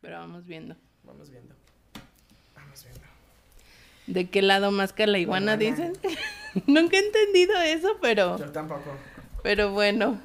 Pero vamos viendo. Vamos viendo. Vamos viendo. ¿De qué lado más que la iguana dicen? Nunca he entendido eso, pero, Yo tampoco. pero bueno.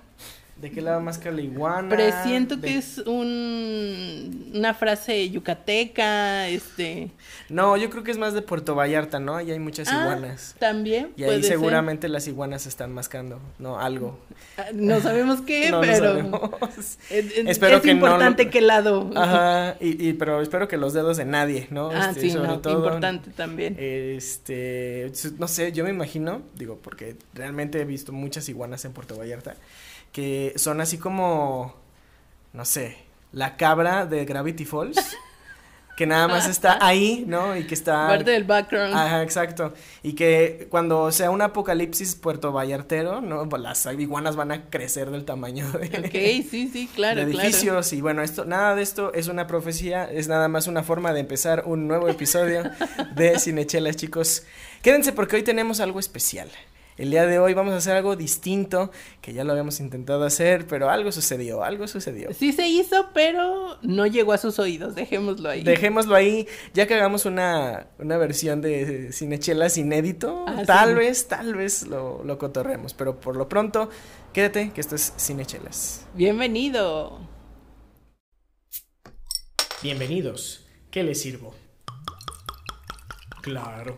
¿De qué lado más que la iguana? Presiento De- que es un, una frase yucateca, este... No, yo creo que es más de Puerto Vallarta, ¿no? Ahí hay muchas Ah, iguanas. También Y ahí ser. seguramente las iguanas están mascando, ¿no? Algo. Ah, No sabemos qué, No pero sabemos. es, es- Espero es que no lo- importante qué lado. Ajá, y, y- pero espero que los dedos de nadie, ¿no? Ah, Este, sí, sobre no, todo, importante también. Este, no sé, yo me imagino, digo, porque realmente he visto muchas iguanas en Puerto Vallarta, que son así como, no sé, la cabra de Gravity Falls, que nada más está ahí, ¿no? Y que está... Parte del background. Ajá, exacto. Y que cuando sea un apocalipsis puerto vallartero, ¿no? Pues Las iguanas van a crecer del tamaño de, Ok, sí, sí, claro, de claro. edificios. Y bueno, esto, nada de esto es una profecía, es nada más una forma de empezar un nuevo episodio de Cinechelas, chicos. Quédense porque hoy tenemos algo especial. El día de hoy vamos a hacer algo distinto, que ya lo habíamos intentado hacer, pero algo sucedió, algo sucedió. Sí se hizo, pero no llegó a sus oídos, dejémoslo ahí. Dejémoslo ahí, ya que hagamos una, una versión de Cinechelas inédito, Ah, tal sí. vez, tal vez lo, lo cotorremos, pero por lo pronto, quédate que esto es Cinechelas. Bienvenido. Bienvenidos, ¿qué les sirvo? Claro.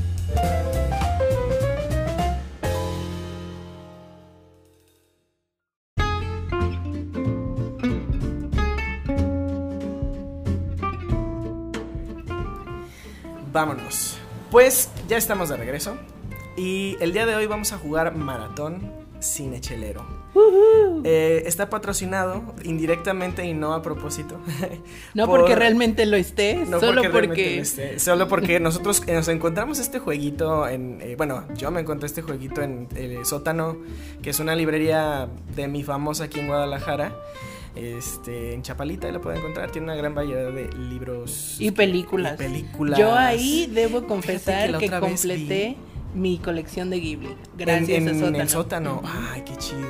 Vámonos. Pues ya estamos de regreso. Y el día de hoy vamos a jugar Maratón Cinechelero. Eh, está patrocinado indirectamente y no a propósito. No por- porque realmente lo esté, no solo realmente porque... lo esté, solo porque nosotros eh, nos encontramos este jueguito en eh, bueno yo me encontré este jueguito en el sótano que es una librería de mi famosa aquí en Guadalajara este en Chapalita y lo pueden encontrar tiene una gran variedad de libros Y películas. y películas Yo ahí debo confesar la que, completé mi colección de Ghibli. Gracias en, en a Sótano. el sótano. Ay, qué chido.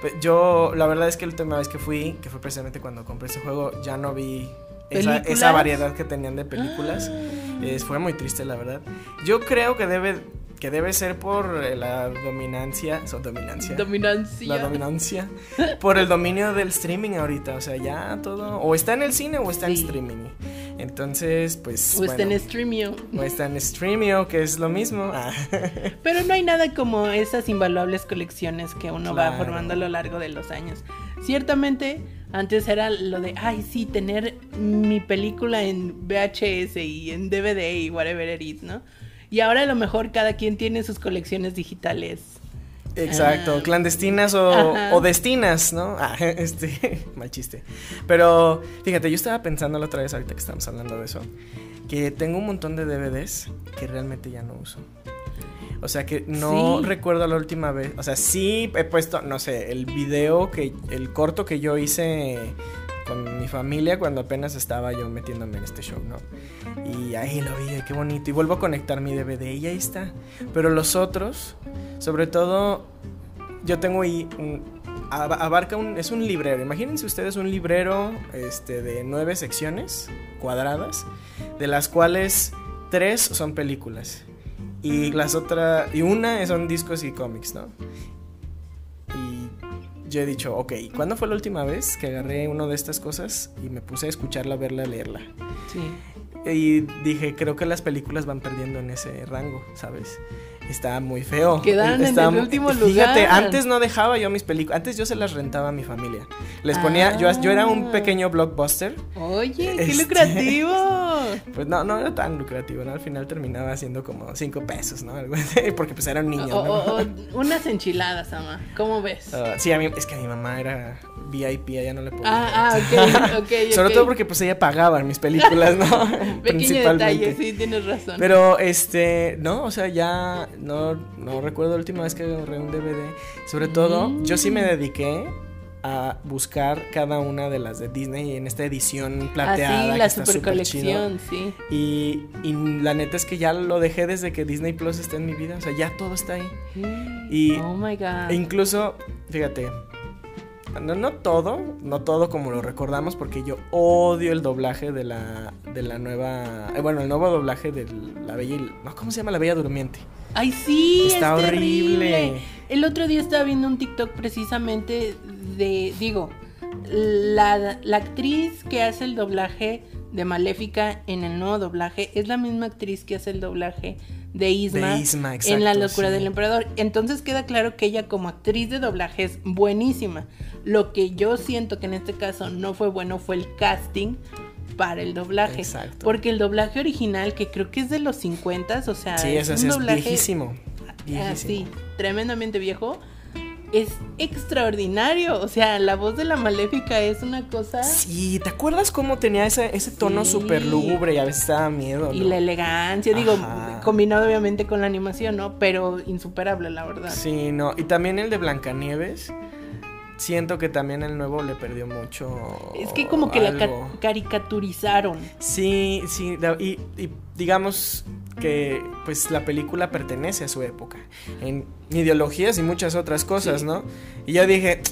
Pues yo, la verdad es que la última vez que fui, que fue precisamente cuando compré ese juego, ya no vi esa, esa variedad que tenían de películas. Es- fue muy triste, la verdad. Yo creo que debe, que debe ser por eh, la dominancia, o dominancia. Dominancia. la dominancia por el dominio del streaming ahorita, o sea, ya todo o está en el cine o está en streaming. Entonces, pues o está en Streamio. o está en Streamio, que es lo mismo. Ah. Pero no hay nada como esas invaluables colecciones que uno va formando a lo largo de los años. Ciertamente, antes era lo de, ay, sí, tener mi película en VHS y en DVD y whatever it is, ¿no? Y ahora a lo mejor cada quien tiene sus colecciones digitales. Exacto, Ah. clandestinas o, destinas, ¿no? Ah, este, mal chiste. Pero fíjate, yo estaba pensando la otra vez, ahorita que estamos hablando de eso, que tengo un montón de DVDs que realmente ya no uso. O sea que no Sí. recuerdo la última vez. O sea, sí he puesto, no sé, el video que, el corto que yo hice con mi familia cuando apenas estaba yo metiéndome en este show, ¿no? Y ahí lo vi, qué bonito. Y vuelvo a conectar mi DVD y ahí está. Pero los otros, sobre todo, yo tengo ahí un, ab- abarca un, es un librero. Imagínense ustedes un librero este, de nueve secciones cuadradas, de las cuales tres son películas. Y las otras, y una son discos y cómics, ¿no? Yo he dicho, ok, ¿cuándo fue la última vez que agarré una de estas cosas y me puse a escucharla, verla, leerla? Sí. Y dije, creo que las películas van perdiendo en ese rango, ¿sabes? Está muy feo. Quedaron en el último Fíjate, lugar. antes no dejaba yo mis películas, antes yo se las rentaba a mi familia. Les ponía, yo, yo era un Ah. pequeño blockbuster. Oye, qué Este- lucrativo. Pues no, no era tan lucrativo, ¿no? Al final terminaba haciendo como cinco pesos, ¿no? Porque pues era un niño, O, ¿no? o- o unas enchiladas, ama. ¿Cómo ves? Ah, sí, a mí, es que a mi mamá era VIP, ella no le podía. Ah, ah, ok, ok, Sobre todo porque pues ella pagaba en mis películas, ¿no? Pequeño detalle, sí, tienes razón. Pero este, no, o sea, ya no, no recuerdo la última vez que agarré un DVD. Sobre todo, Mm. yo sí me dediqué a buscar cada una de las de Disney en esta edición plateada. Así, que la super chido. colección, sí. Y, y la neta es que ya lo dejé desde que Disney Plus está en mi vida. O sea, ya todo está ahí. Y oh my god. e incluso, fíjate, no, no todo, no todo como lo recordamos, porque yo odio el doblaje de la, de la nueva, eh, bueno, el nuevo doblaje de La Bella, y- no, ¿cómo se llama? La Bella Durmiente. Ay, sí, Está es horrible. terrible. El otro día estaba viendo un TikTok precisamente de, digo, la, la actriz que hace el doblaje de Maléfica en el nuevo doblaje es la misma actriz que hace el doblaje de Isma, De Isma, en La locura sí. del emperador. Entonces queda claro que ella como actriz de doblaje es buenísima. Lo que yo siento que en este caso no fue bueno fue el casting para el doblaje. Exacto. Porque el doblaje original, que creo que es de los 50, o sea, Sí, es un es doblaje viejísimo. Viejísimo. así, tremendamente viejo, es extraordinario. O sea, la voz de la maléfica es una cosa. Sí, ¿te acuerdas cómo tenía ese, ese tono Sí. súper lúgubre y a veces daba miedo? Y la elegancia, digo, combinado obviamente con la animación, ¿no? Pero insuperable, la verdad. Sí, no. Y también el de Blancanieves. Siento que también el nuevo le perdió mucho. Es que como que la ca- caricaturizaron. Sí, sí, y, y digamos que pues la película pertenece a su época, en ideologías y muchas otras cosas, Sí. ¿no? Y yo dije,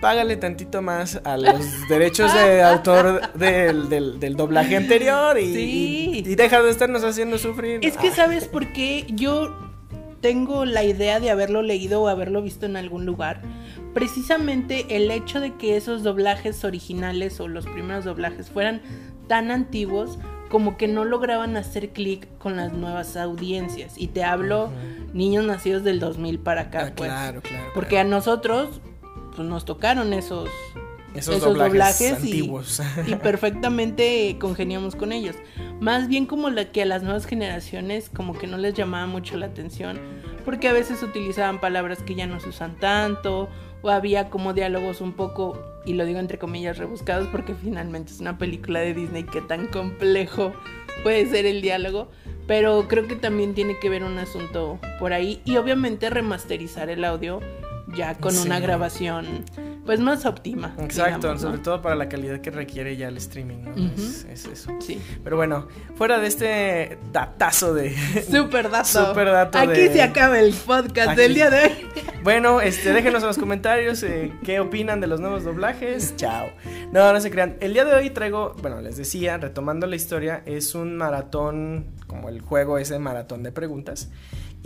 págale tantito más a los derechos de autor del, del- del doblaje anterior y, Sí. y- y deja de estarnos haciendo sufrir. Es que, Ah, ¿sabes por qué? Yo tengo la idea de haberlo leído o haberlo visto en algún lugar. Precisamente el hecho de que esos doblajes originales o los primeros doblajes fueran tan antiguos como que no lograban hacer clic con las nuevas audiencias. Y te hablo niños nacidos del 2000 para acá, ah, pues. claro, claro. Porque a nosotros pues, nos tocaron esos, esos, esos doblajes, doblajes y- antiguos. y perfectamente congeniamos con ellos. Más bien como la que a las nuevas generaciones como que no les llamaba mucho la atención, porque a veces utilizaban palabras que ya no se usan tanto, o había como diálogos un poco, y lo digo entre comillas, rebuscados, porque finalmente es una película de Disney que tan complejo puede ser el diálogo. Pero creo que también tiene que ver un asunto por ahí. Y obviamente remasterizar el audio ya con una grabación pues más óptima. Exacto, digamos, ¿no? sobre todo para la calidad que requiere ya el streaming, ¿no? Es, es eso. Sí. Pero bueno, fuera de este datazo de... Super dato. Super dato Aquí de- se acaba el podcast Aquí. del día de hoy. Bueno, este, déjenos en los comentarios eh, qué opinan de los nuevos doblajes. Chao. No, no se crean. El día de hoy traigo, bueno, les decía, retomando la historia, es un maratón, como el juego ese maratón de preguntas.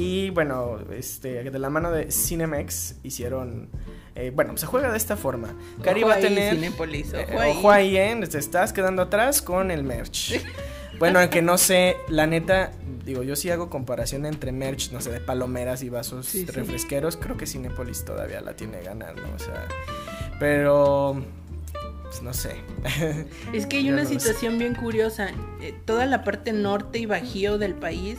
Y bueno, este, de la mano de Cinemex hicieron, eh, bueno, se juega de esta forma. Cari va a tener, Cinépolis, eh, ojo ahí. ojo ahí, ¿eh? Te estás quedando atrás con el merch. Bueno, aunque no sé, la neta, digo, yo sí hago comparación entre merch, no sé, de palomeras y vasos Sí, sí. refresqueros. Creo que Cinepolis todavía la tiene ganando, o sea. Pero. Pues no sé. Es que hay Yo una no lo sé. situación bien curiosa. Eh, toda la parte norte y bajío del país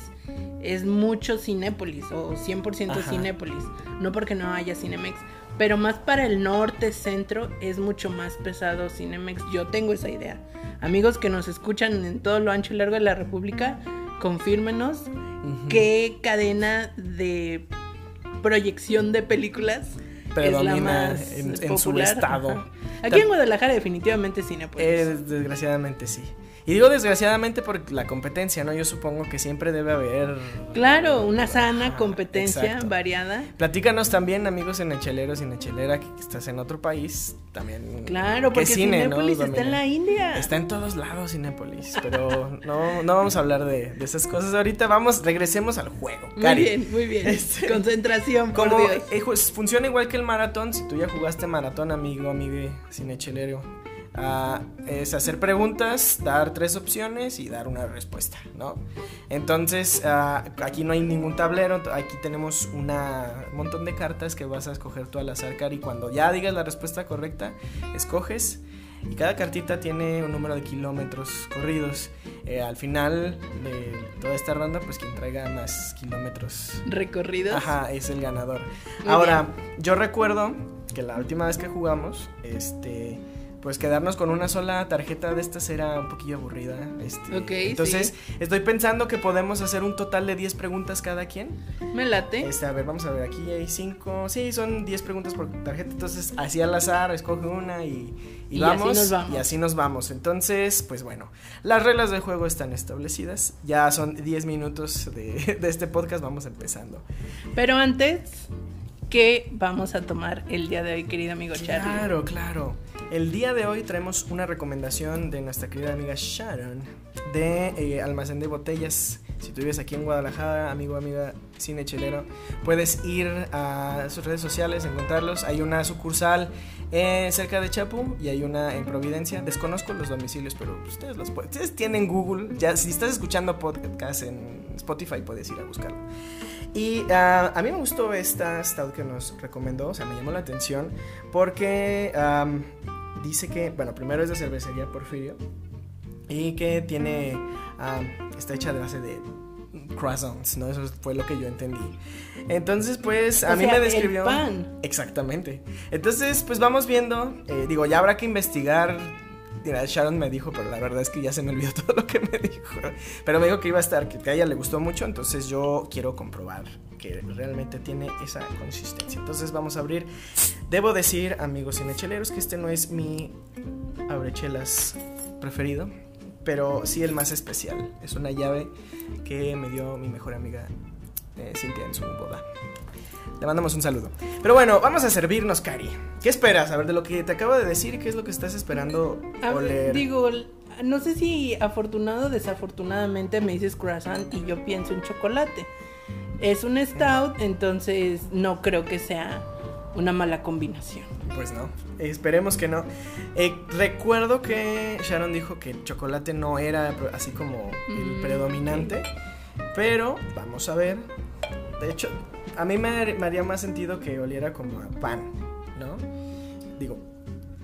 es mucho Cinépolis o 100% Ajá. Cinépolis. No porque no haya Cinemex. Pero más para el norte, centro, es mucho más pesado Cinemex. Yo tengo esa idea. Amigos que nos escuchan en todo lo ancho y largo de la República, confírmenos Ujú. qué cadena de proyección de películas es la Predomina más en- en su estado. Ajá. Aquí en Guadalajara definitivamente Cinepolis. Eh, desgraciadamente sí. Y digo desgraciadamente por la competencia, ¿no? Yo supongo que siempre debe haber. Claro, una sana competencia exacto. variada. Platícanos también, amigos en Echeleros y en Echelera, que estás en otro país. También. Claro, ¿qué porque cine, no? Cinépolis está en la India. Está en todos lados Cinépolis, pero no, no vamos a hablar de, de esas cosas ahorita. Vamos, regresemos al juego. Muy Cari. bien, muy bien. Este, Concentración, por Como Dios. eh, funciona igual que el maratón, si tú ya jugaste maratón, amigo, amigue, cinechelero, es hacer preguntas, dar tres opciones y dar una respuesta, ¿no? Entonces, ah, aquí no hay ningún tablero, aquí tenemos una- un montón de cartas que vas a escoger tú al azar, Cari, y cuando ya digas la respuesta correcta, escoges. y cada cartita tiene un número de kilómetros corridos. Eh, al final de toda esta ronda, pues quien traiga más kilómetros recorridos. Ajá, es el ganador. Ahora, yo recuerdo que la última vez que jugamos, este pues quedarnos con una sola tarjeta de estas era un poquillo aburrida. Este, entonces, estoy pensando que podemos hacer un total de 10 preguntas cada quien. Me late. Este, a ver, vamos a ver, aquí hay 5. Sí, son 10 preguntas por tarjeta. Entonces, así al azar, escoge una y, y, vamos, así nos vamos. Y así nos vamos. Entonces, pues bueno, las reglas del juego están establecidas. Ya son 10 minutos de, de este podcast, vamos empezando. Pero antes, ¿qué vamos a tomar el día de hoy, querido amigo Charlie? Claro, claro. El día de hoy traemos una recomendación de nuestra querida amiga Sharon de eh, Almacén de Botellas. Si tú vives aquí en Guadalajara, amigo, amiga, cine chelero, puedes ir a sus redes sociales, encontrarlos. Hay una sucursal eh, cerca de Chapu y hay una en Providencia. Desconozco los domicilios, pero ustedes los pueden. Ustedes tienen Google. Ya, si estás escuchando podcast en Spotify, puedes ir a buscarlo. Y ah, a mí me gustó esta stout que nos recomendó, o sea, me llamó la atención porque dice que, bueno, primero es de cervecería Porfirio y que tiene, uh, está hecha de base de croissants, ¿no? Eso fue lo que yo entendí. Entonces, pues, a mí me describió... pan. Exactamente. Entonces, pues vamos viendo, eh, digo, ya habrá que investigar Mira, Sharon me dijo, pero la verdad es que ya se me olvidó todo lo que me dijo. Pero me dijo que iba a estar, que a ella le gustó mucho, entonces yo quiero comprobar que realmente tiene esa consistencia. Entonces vamos a abrir. Debo decir, amigos cinecheleros, que este no es mi abrechelas preferido, pero sí el más especial. Es una llave que me dio mi mejor amiga eh, Cintia en su boda. Le mandamos un saludo. Pero bueno, vamos a servirnos, Cari. ¿Qué esperas? A ver, de lo que te acabo de decir, ¿qué es lo que estás esperando oler? digo, no sé si afortunado o desafortunadamente me dices croissant y yo pienso en chocolate. Es un stout, entonces no creo que sea una mala combinación. Pues no, esperemos que no. Eh, recuerdo que Sharon dijo que el chocolate no era así como el mm, predominante, pero vamos a ver. De hecho, a mí me, haría más sentido que oliera como a pan, ¿no? Digo,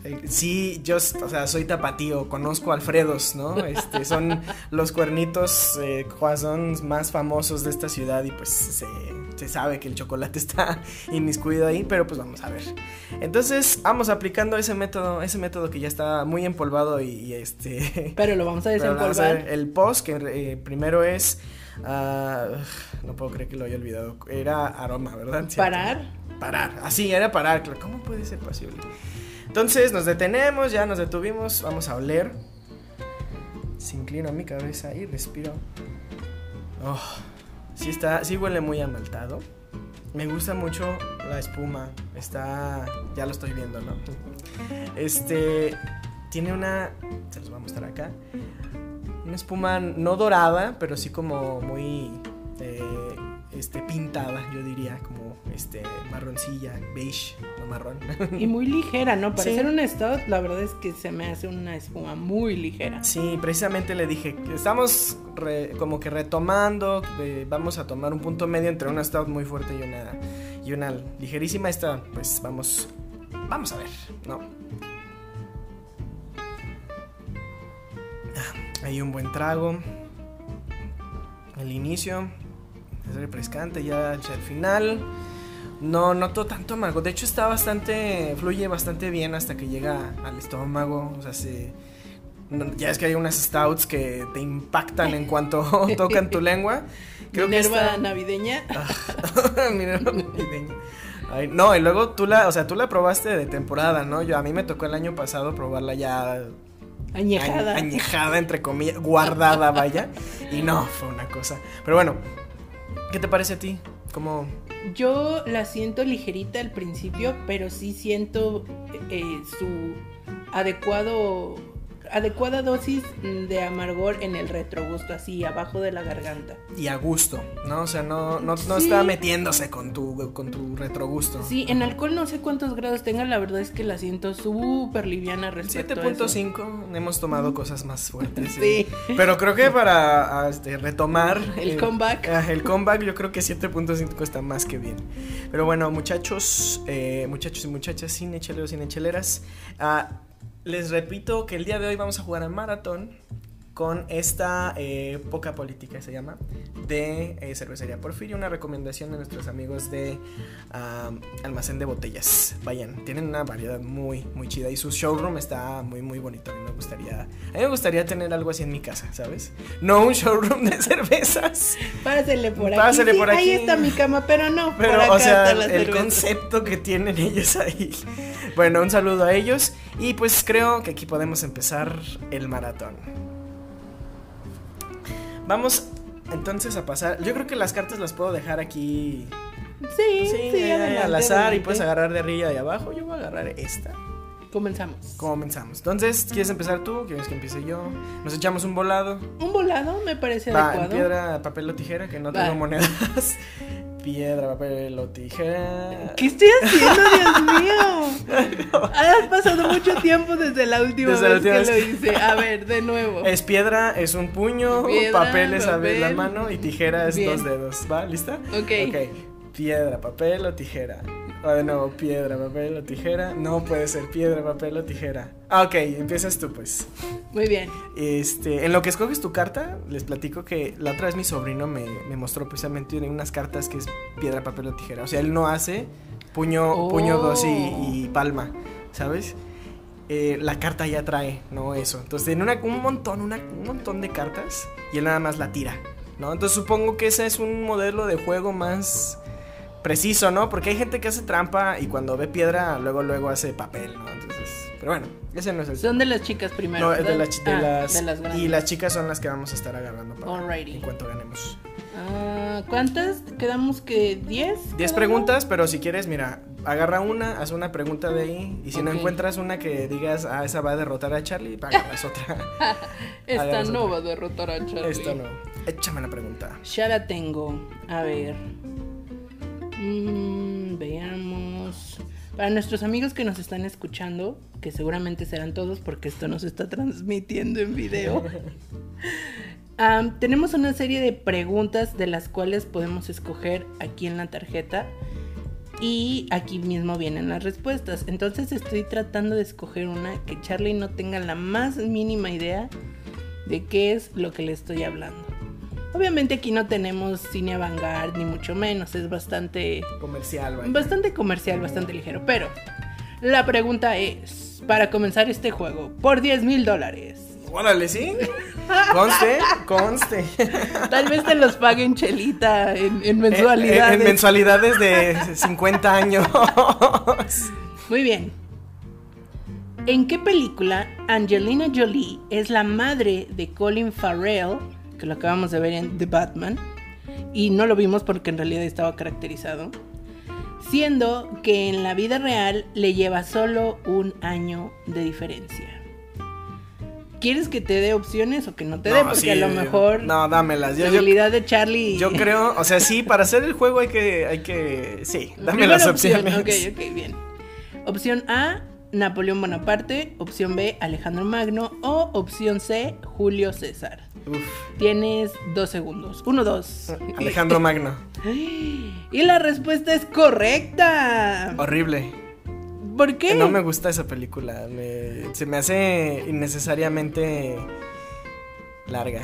eh, sí, yo, o sea, soy tapatío, conozco Alfredos, ¿no? Este, son los cuernitos eh, croissants más famosos de esta ciudad y pues se, se, sabe que el chocolate está inmiscuido ahí, pero pues vamos a ver. Entonces, vamos aplicando ese método, ese método que ya está muy empolvado y, este... Pero lo vamos a desempolvar. el post, que eh, primero es Ah, no puedo creer que lo haya olvidado. Era aroma, ¿verdad? ¿Parar? Parar. Así, era parar. ¿Cómo puede ser posible? Entonces nos detenemos, ya nos detuvimos. Vamos a oler. Se inclino mi cabeza y respiro. Oh, sí, está, sí huele muy amaltado. Me gusta mucho la espuma. Está. Ya lo estoy viendo, ¿no? Este. Tiene una. Se los voy a mostrar acá una espuma no dorada, pero sí como muy eh, este, pintada, yo diría, como este, marroncilla, beige, no marrón. Y muy ligera, ¿no? Para ser un stout, la verdad es que se me hace una espuma muy ligera. Sí, precisamente le dije, estamos como que retomando, eh, vamos a tomar un punto medio entre una stout muy fuerte y una, y una ligerísima. Esta, pues vamos, vamos a ver, ¿no? Hay un buen trago. El inicio es refrescante, ya al final. No noto tanto amargo. De hecho, está bastante. fluye bastante bien hasta que llega al estómago. O sea, se. ya es que hay unas stouts que te impactan en cuanto tocan tu lengua. Creo Minerva navideña. Minerva navideña. no, y luego tú la, o sea, tú la probaste de temporada, ¿no? Yo a mí me tocó el año pasado probarla ya Añejada. añejada, entre comillas, guardada, vaya. Y no, fue una cosa. Pero bueno, ¿qué te parece a ti? Como... Yo la siento ligerita al principio, pero sí siento eh, su adecuado adecuada dosis de amargor en el retrogusto, así abajo de la garganta. Y a gusto, ¿no? O sea, no, no, está metiéndose con tu, con tu retrogusto. Sí, en alcohol no sé cuántos grados tenga, la verdad es que la siento súper liviana respecto 7.5, hemos tomado cosas más fuertes. sí. Pero creo que para este, retomar... El comeback. Ah, el comeback yo creo que 7.5 está más que bien. Pero bueno, muchachos, eh, muchachos y muchachas, sin sin echeleras, ah, Les repito que el día de hoy vamos a jugar al maratón con esta eh, poca política, se llama, de eh, Cervecería Porfirio, una recomendación de nuestros amigos de Almacén de Botellas. Vayan, tienen una variedad muy, muy chida y su showroom está muy, muy bonito. A mí me gustaría, a mí me gustaría tener algo así en mi casa, ¿sabes? No un showroom de cervezas. Pásele por aquí. Pásele Sí, por aquí. Ahí está mi cama, pero no. Pero, por acá o sea, el concepto que tienen ellos ahí. Bueno, un saludo a ellos. Y pues creo que aquí podemos empezar el maratón. Vamos entonces a pasar. Yo creo que las cartas las puedo dejar aquí. Sí, Sí, sí, eh, adelante, al azar y puedes agarrar de arriba y de abajo. Yo voy a agarrar esta. Comenzamos. Comenzamos. Entonces, ¿quieres empezar tú? ¿Quieres que empiece yo? Nos echamos un volado. Un volado me parece Va, adecuado. piedra, papel o tijera, que no Va. tengo monedas. Piedra, papel o tijera. ¿Qué estoy haciendo, Dios mío? Has pasado mucho tiempo desde la última Desde la vez última que vez. lo hice. A ver, de nuevo. Es piedra, es un puño, Piedra, papel es ver la papel. mano y tijera es Bien. dos dedos. ¿Va? ¿Lista? Ok. Ok. Piedra, papel o tijera. O de nuevo, piedra, papel o tijera. No puede ser piedra, papel o tijera. Ah, ok, empiezas tú pues. Muy bien. Este, en lo que escoges tu carta, les platico que la otra vez mi sobrino me, me mostró precisamente unas cartas que es piedra, papel o tijera. O sea, él no hace puño, Oh. puño dos y, y palma, ¿sabes? Eh, la carta ya trae, ¿no? Eso. Entonces tiene una- un montón, una- un montón de cartas y él nada más la tira, ¿no? Entonces supongo que ese es un modelo de juego más preciso, ¿no? Porque hay gente que hace trampa y cuando ve piedra, luego, luego hace papel, ¿no? Entonces, pero bueno, ese no es el... Son de las chicas primero. No, es de, las de Ah, las- de las grandes. y las chicas son las que vamos a estar agarrando para Alrighty. en cuanto ganemos. Ah, ¿Cuántas? ¿Quedamos que 10? 10 cada uno? preguntas, pero si quieres, mira, agarra una, haz una pregunta de ahí y si no encuentras una que digas, ah, esa va a derrotar a Charlie, agarras otra. Esta no otra. va a derrotar a Charlie. Esto no. Échame la pregunta. Ya la tengo. A ver. Mm, veamos. Para nuestros amigos que nos están escuchando, que seguramente serán todos porque esto nos está transmitiendo en video. tenemos una serie de preguntas de las cuales podemos escoger aquí en la tarjeta. Y aquí mismo vienen las respuestas. Entonces estoy tratando de escoger una que Charlie no tenga la más mínima idea de qué es lo que le estoy hablando. Obviamente aquí no tenemos cine avant-garde ni mucho menos, es bastante Comercial, vaya. bastante comercial, bastante ligero, pero la pregunta es, para comenzar este juego, por 10 mil dólares, Órale, ¿sí? Conste, conste. tal vez te los paguen chelita en, en mensualidades. En, en mensualidades de 50 años. Muy bien. ¿En qué película Angelina Jolie es la madre de Colin Farrell, que lo acabamos de ver en The Batman, y no lo vimos porque en realidad estaba caracterizado, siendo que en la vida real le lleva solo un año de diferencia? ¿Quieres que te dé opciones o que no te dé? No, Porque sí, a lo mejor No, dámelas. Yo, la yo, habilidad de Charlie... yo creo, o sea, sí, para hacer el juego hay que, hay que, sí, dame Primera las opción, opciones. Ok, ok, bien. Opción A, Napoleón Bonaparte. Opción B, Alejandro Magno. O opción C, Julio César. Uf, Tienes dos segundos. Uno, dos. Alejandro Magno. Y la respuesta es correcta. Horrible. ¿Por qué? No me gusta esa película. me- se me hace innecesariamente larga.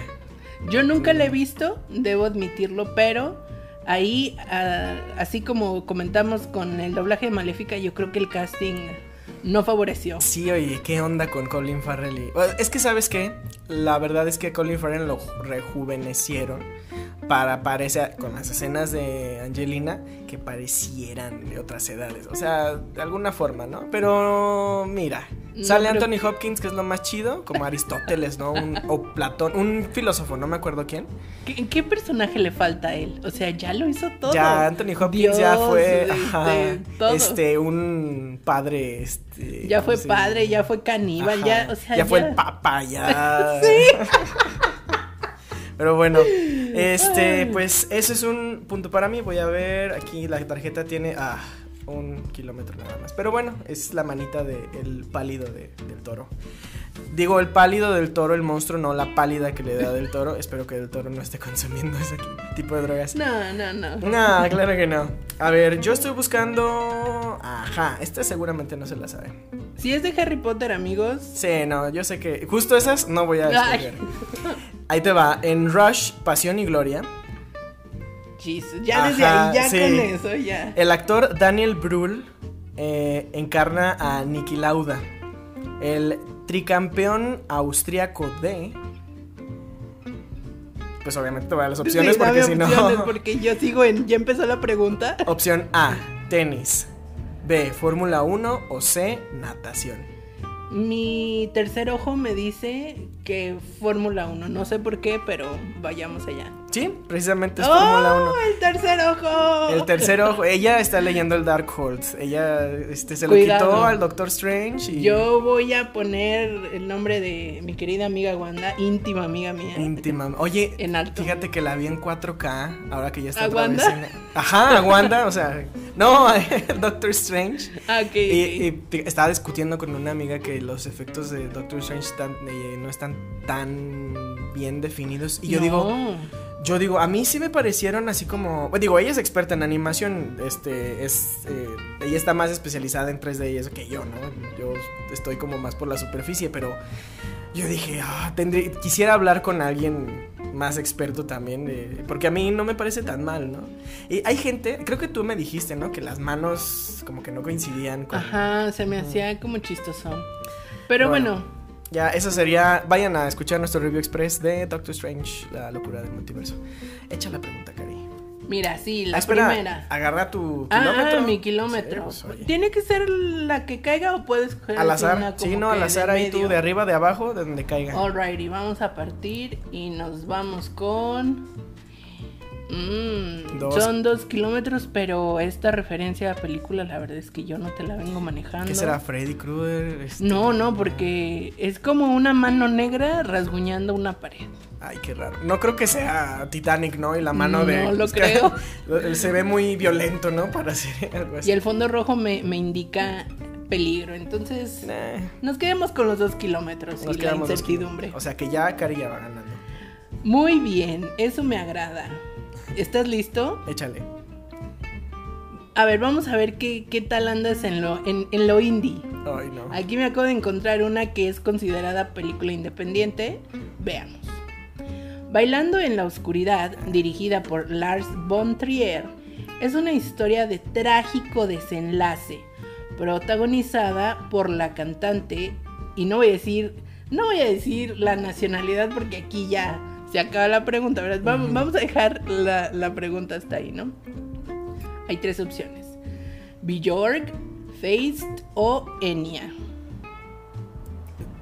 Yo nunca la he visto, debo admitirlo, pero ahí, ah, así como comentamos con el doblaje de Maléfica, yo creo que el casting no favoreció. Sí, oye, ¿qué onda con Colin Farrell? y- Bueno, Es que, ¿sabes qué? La verdad es que Colin Farrell lo rejuvenecieron para parecer, con las escenas de Angelina, que parecieran de otras edades. O sea, de alguna forma, ¿no? Pero, mira, No sale Anthony Hopkins, que es lo más chido, como Aristóteles, ¿no? Un- o Platón, un filósofo, no me acuerdo quién. ¿Qué, qué personaje le falta a él? O sea, ya lo hizo todo. Ya Anthony Hopkins ya fue este, ajá, todo. este un padre este ya ¿cómo fue padre, ya fue caníbal, Ajá, ya, o sea, ya fue el papa, ya. Pero bueno, este, pues eso es un punto para mí. Voy a ver, aquí la tarjeta tiene ah, un kilómetro nada más. Pero bueno, es la manita del pálido de- del toro. Digo, el pálido del toro, el monstruo, no la pálida que le da del toro. Espero que el toro no esté consumiendo ese tipo de drogas. No, no, no. No, claro que no. A ver, yo estoy buscando. Ajá, esta seguramente no se la sabe. Si es de Harry Potter, amigos. Sí, no, yo sé que justo esas no voy a escoger. Ahí te va, en Rush, Pasión y Gloria, Jesus, ya desde ahí, ya sí. con eso, ya. el actor Daniel Brühl eh, encarna a Niki Lauda, el tricampeón austríaco de... Pues obviamente te voy a dar las opciones Sí, porque si no... porque yo sigo en. Ya empezó la pregunta. Opción A, tenis. B, Fórmula 1 o C, natación. Mi tercer ojo me dice que Fórmula 1. No sé por qué, pero vayamos allá. Sí, precisamente es Fórmula 1. ¡Oh, el tercer ojo! El tercer ojo, ella está leyendo el Dark Horse. Ella este, se lo Cuidado. quitó al Doctor Strange y Yo voy a poner el nombre de mi querida amiga Wanda, íntima amiga mía. íntima. Oye, En alto. fíjate que la vi en 4K, ahora que ya está ¿A otra vez Wanda? en- Ajá, a Wanda, o sea, no, Doctor Strange. Ah, ok, Y, y estaba discutiendo con una amiga que los efectos de Doctor Strange están- eh, no están tan bien definidos. Y yo No. digo, Yo digo, a mí sí me parecieron así como. bueno, Digo, ella es experta en animación. Este, es. eh, ella está más especializada en 3D y eso que yo, ¿no? Yo estoy como más por la superficie, pero. Yo dije, ah, tendré, quisiera hablar con alguien más experto también, de- porque a mí no me parece tan mal, ¿no? Y hay gente, creo que tú me dijiste, ¿no? Que las manos como que no coincidían con... Ajá, se me hacía como chistoso. Pero Bueno. bueno, Ya, eso sería, vayan a escuchar nuestro review express de Doctor Strange, la locura del multiverso. Echa la pregunta, Cari. mira, sí, la Ah, espera, primera. Agarra tu Ah, kilómetro. mi kilómetro. Sí, pues. ¿Tiene que ser la que caiga o puedes coger Al azar. una Sí, no, al azar ahí tú, de arriba, de abajo, de donde caiga. Alrighty, vamos a partir y nos vamos con. Mm, Dos. Son dos kilómetros, pero esta referencia a película, la verdad es que yo no te la vengo manejando. ¿Qué será? ¿Freddy Krueger? Este- No, no, porque es como una mano negra rasguñando una pared. Ay, qué raro. No creo que sea Titanic, ¿no? Y la mano de. No lo creo. Se ve muy violento, ¿no? Para hacer algo así. Y el fondo rojo me, me indica peligro. Entonces, Nah, nos quedemos con los dos kilómetros nos y la quedamos incertidumbre. O sea que ya Cari ya va ganando. Muy bien, eso me agrada. ¿Estás listo? Échale. A ver, vamos a ver qué, qué tal andas en lo, en, en lo indie. Ay, no. Aquí me acabo de encontrar una que es considerada película independiente. Veamos. Bailando en la oscuridad, dirigida por Lars von Trier, es una historia de trágico desenlace, protagonizada por la cantante, y no voy a decir, no voy a decir la nacionalidad porque aquí ya se acaba la pregunta, ¿verdad? Vamos, a dejar la, la pregunta hasta ahí, ¿no? Hay tres opciones. Björk, Feist o Enya.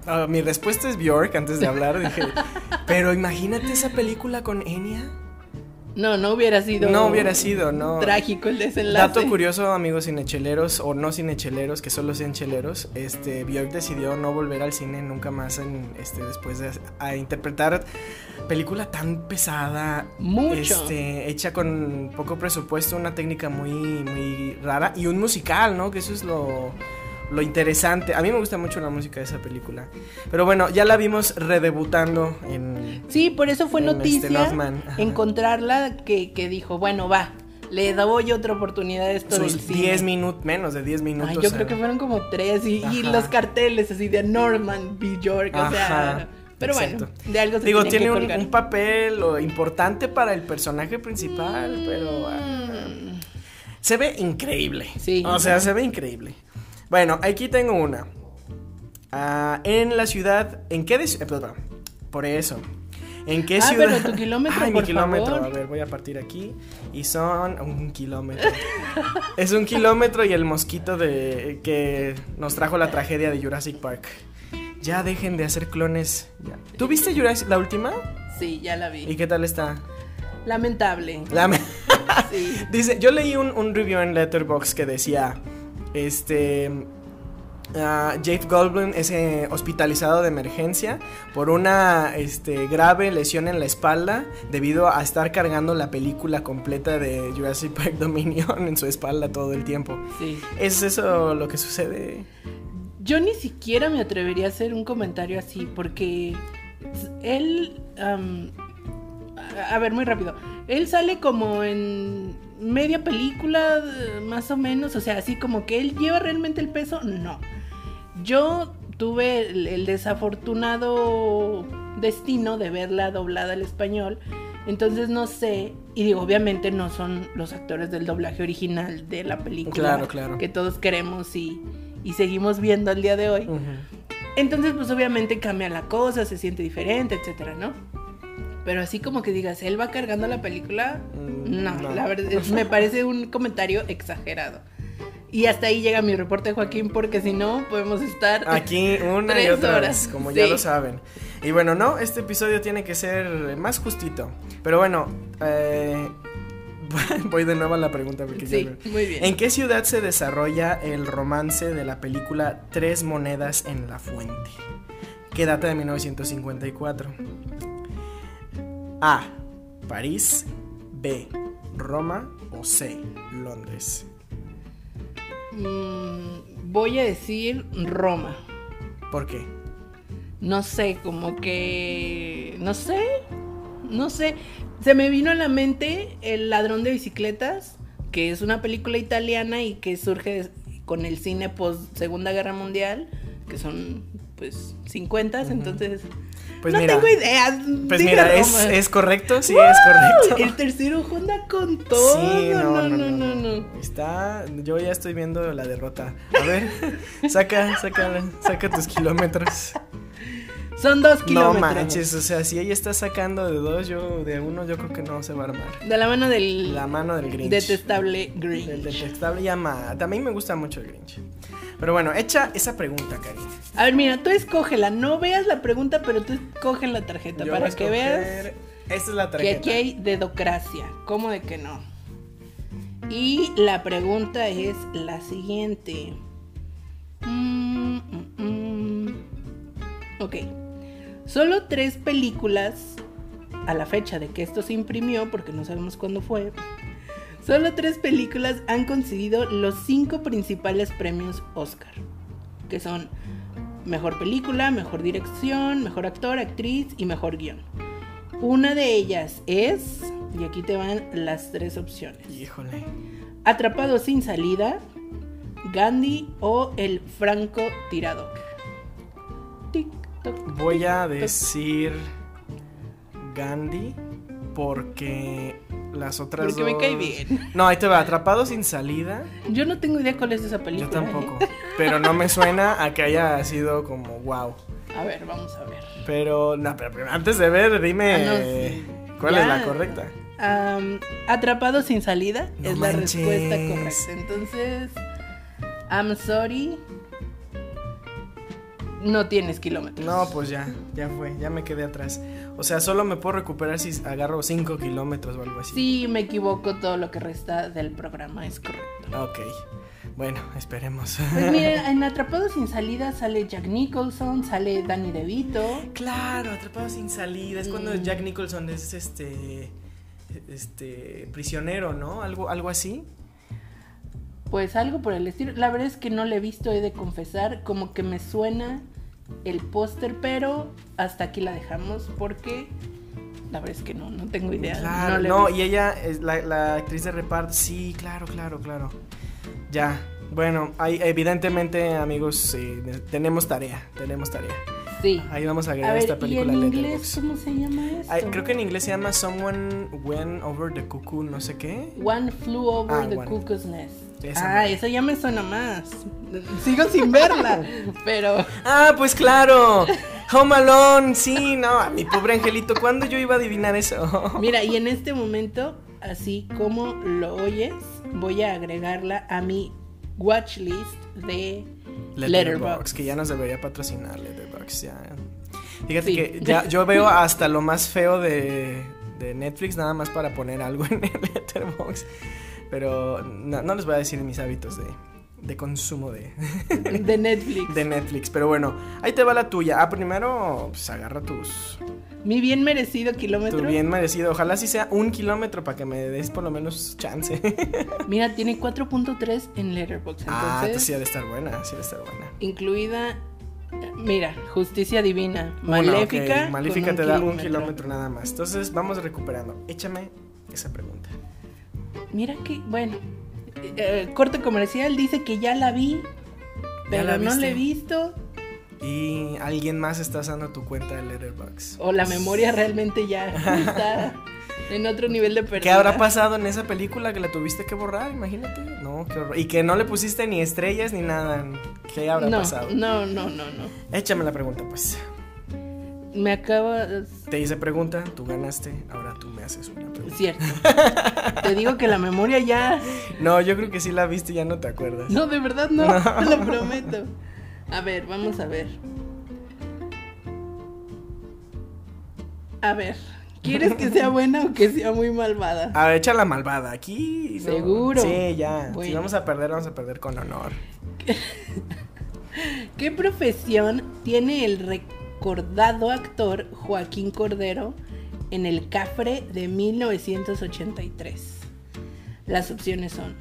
Ah, mi respuesta es Bjork antes de hablar. Dije, pero imagínate esa película con Enya. No, no hubiera sido. No hubiera sido, no. Trágico el desenlace. Dato curioso, amigos cinecheleros o no cinecheleros, que solo sean cheleros, este Björk decidió no volver al cine nunca más en este después de a interpretar película tan pesada, Mucho. este hecha con poco presupuesto, una técnica muy muy rara y un musical, ¿no? Que eso es lo lo interesante. A mí me gusta mucho la música de esa película. Pero bueno, ya la vimos redebutando en Sí, por eso fue en este noticia. Ajá. encontrarla que, que dijo, bueno, va, le doy otra oportunidad a esto del sus cine. 10 minutos, menos de 10 minutos. Ay, yo creo que fueron como tres y, y Ajá. los carteles así de Norman B. York, o sea... Pero exacto. bueno, de algo se Digo, tiene que un, papel importante para el personaje principal, pero ah, Mm, se ve increíble. Sí. O sea, se ve increíble. Bueno, aquí tengo una. Ah, en la ciudad, ¿en qué? eh, perdón, por eso. ¿En qué Ah, ciudad? pero tu kilómetro, Ay, por mi kilómetro. favor. A ver, voy a partir aquí. Y son un kilómetro. es un kilómetro y el mosquito de que nos trajo la tragedia de Jurassic Park. Ya dejen de hacer clones. Ya. ¿Tú viste Jurassic la última? Sí, ya la ¿Y vi. qué tal está? Lamentable. La me- Sí. Dice, yo leí un, un review en Letterboxd que decía, este, ah, Jeff Goldblum es eh, hospitalizado de emergencia por una este, grave lesión en la espalda debido a estar cargando la película completa de Jurassic Park Dominion en su espalda todo el tiempo. Sí. ¿Es eso lo que sucede? Yo ni siquiera me atrevería a hacer un comentario así porque él... a ver, muy rápido. Él sale como en media película, eh, más o menos. O sea, así como que él lleva realmente el peso, no. Yo tuve el, el desafortunado destino de verla doblada al español. Entonces no sé, y digo, obviamente no son los actores del doblaje original de la película Claro, claro. que todos queremos y, y seguimos viendo al día de hoy. Entonces, pues obviamente cambia la cosa, se siente diferente, etcétera, ¿no? Pero así como que digas, él va cargando la película, Mm, no, no. la verdad, es- me parece un comentario exagerado. Y hasta ahí llega mi reporte, Joaquín, porque si no, podemos estar... Aquí una y otra horas, vez, como ya sí. lo saben. Y bueno, no, este episodio tiene que ser más justito. Pero bueno, eh, voy de nuevo a la pregunta porque Sí, ya- muy bien. ¿En qué ciudad se desarrolla el romance de la película Tres monedas en la fuente? Que data de 1954. A. París. B. Roma. O C. Londres. Mm, voy a decir Roma. ¿Por qué? No sé, como que... No sé. No sé. Se me vino a la mente El ladrón de bicicletas, que es una película italiana y que surge con el cine post Segunda Guerra Mundial, que son pues 50, entonces... Pues no mira, tengo idea. Pues mira, es, es correcto, sí ¡Wow! es correcto. El tercer ojo anda con todo. Sí, no, no, no, no. Está, yo ya estoy viendo la derrota. A ver, saca, saca, saca tus kilómetros. Son dos No kilómetros. manches, o sea, si ella está sacando de dos, yo de uno, yo creo que no se va a armar. De la mano del La mano del Grinch. detestable Grinch. El detestable llama. También me gusta mucho el Grinch. Pero bueno, echa esa pregunta, Cari. A ver, mira, tú escógela. No veas la pregunta, pero tú escoge la tarjeta Yo voy a para que veas Esta es la que tarjeta. aquí hay dedocracia. ¿Cómo de que no? Y la pregunta es la siguiente. Mm, mm, mm. Ok. Solo tres películas a la fecha de que esto se imprimió, porque no sabemos cuándo fue. Solo tres películas han conseguido los cinco principales premios Oscar, que son mejor película, mejor dirección, mejor actor, actriz y mejor guion. Una de ellas es, y aquí te van las tres opciones: Híjole. Atrapado sin salida, Gandhi o el franco tirador. Tic, Voy a decir Gandhi porque las otras Porque me dos- cae bien. No, ahí te va, Atrapado sin salida. Yo no tengo idea cuál es esa película. Yo tampoco. Pero no me suena a que haya sido como wow. ¿eh? A ver, vamos a ver. Pero, no, pero, antes de ver, dime Ah, no, sí. cuál Ya. es la correcta. Atrapado sin salida No es la respuesta correcta. Entonces, I'm sorry. No tienes kilómetros. No, pues ya, ya fue, ya me quedé atrás. O sea, solo me puedo recuperar si agarro 5 kilómetros o algo así. Sí, me equivoco, todo lo que resta del programa es correcto. Ok. Bueno, esperemos. Pues mira, en Atrapado sin salida sale Jack Nicholson, sale Danny DeVito. Claro, atrapado sin salida. Es cuando Mm. Jack Nicholson es este. Este. prisionero, ¿no? Algo, algo así. Pues algo por el estilo. La verdad es que no le he visto, he de confesar. Como que me suena el póster, pero hasta aquí la dejamos porque la verdad es que no, no tengo idea. Claro, le he no, y ella es la, la actriz de reparto. Sí, claro, claro, claro. Ya. Bueno, hay, evidentemente, amigos, eh, tenemos tarea. Tenemos tarea. Sí. Ahí vamos a A agregar ver, esta ¿y película en inglés Letterboxd. cómo se llama esto? Ay, creo que en inglés se llama Someone Went Over the Cuckoo, no sé qué. One Flew Over Ah, the One. Cuckoo's Nest. Esa ah, eso ya me suena más. Sigo sin verla, pero Ah, pues claro. Home Alone, sí, no, mi pobre angelito, ¿cuándo yo iba a adivinar eso? mira, y en este momento, así como lo oyes, voy a agregarla a mi watch list de Letterboxd. que ya nos debería patrocinar Letterboxd, ya. Fíjate Sí. que ya yo veo hasta lo más feo de, de Netflix nada más para poner algo en el Letterboxd. Pero no, no les voy a decir mis hábitos de, de consumo de, de Netflix. de Netflix. Pero bueno, ahí te va la tuya. Ah, primero, pues agarra tus, Mi bien merecido kilómetro. tu bien merecido. Ojalá sí sea un kilómetro para que me des por lo menos chance. Mira, tiene 4.3 en Letterboxd. ah, Entonces, entonces sí ha de estar buena, sí ha de estar buena. incluida. Mira, Justicia Divina. Una, Maléfica. Maléfica te da un kilómetro nada más. Entonces vamos recuperando. Échame esa pregunta. Mira que, bueno. eh, corte comercial dice que ya la vi. pero la no la he visto. Y alguien más está usando tu cuenta de Letterboxd. O la memoria realmente ya está en otro nivel de pérdida. ¿Qué habrá pasado en esa película que la tuviste que borrar? Imagínate. No, qué horror. Y que no le pusiste ni estrellas ni nada. ¿Qué habrá no, pasado? No, no, no, no. Échame la pregunta, pues. Me acaba. Te hice pregunta, tú ganaste, ahora tú me haces una pregunta. Cierto. Te digo que la memoria ya. No, yo creo que sí la viste y ya no te acuerdas. No, de verdad no, te lo prometo. A ver, vamos a ver. A ver, ¿quieres que sea buena o que sea muy malvada? A ver, echa la malvada. Aquí. no. ¿Seguro? Sí, ya. Si vamos a perder, vamos a perder con honor. ¿Qué profesión tiene el recordado actor Joaquín Cordero en El Cafre de 1983? Las opciones son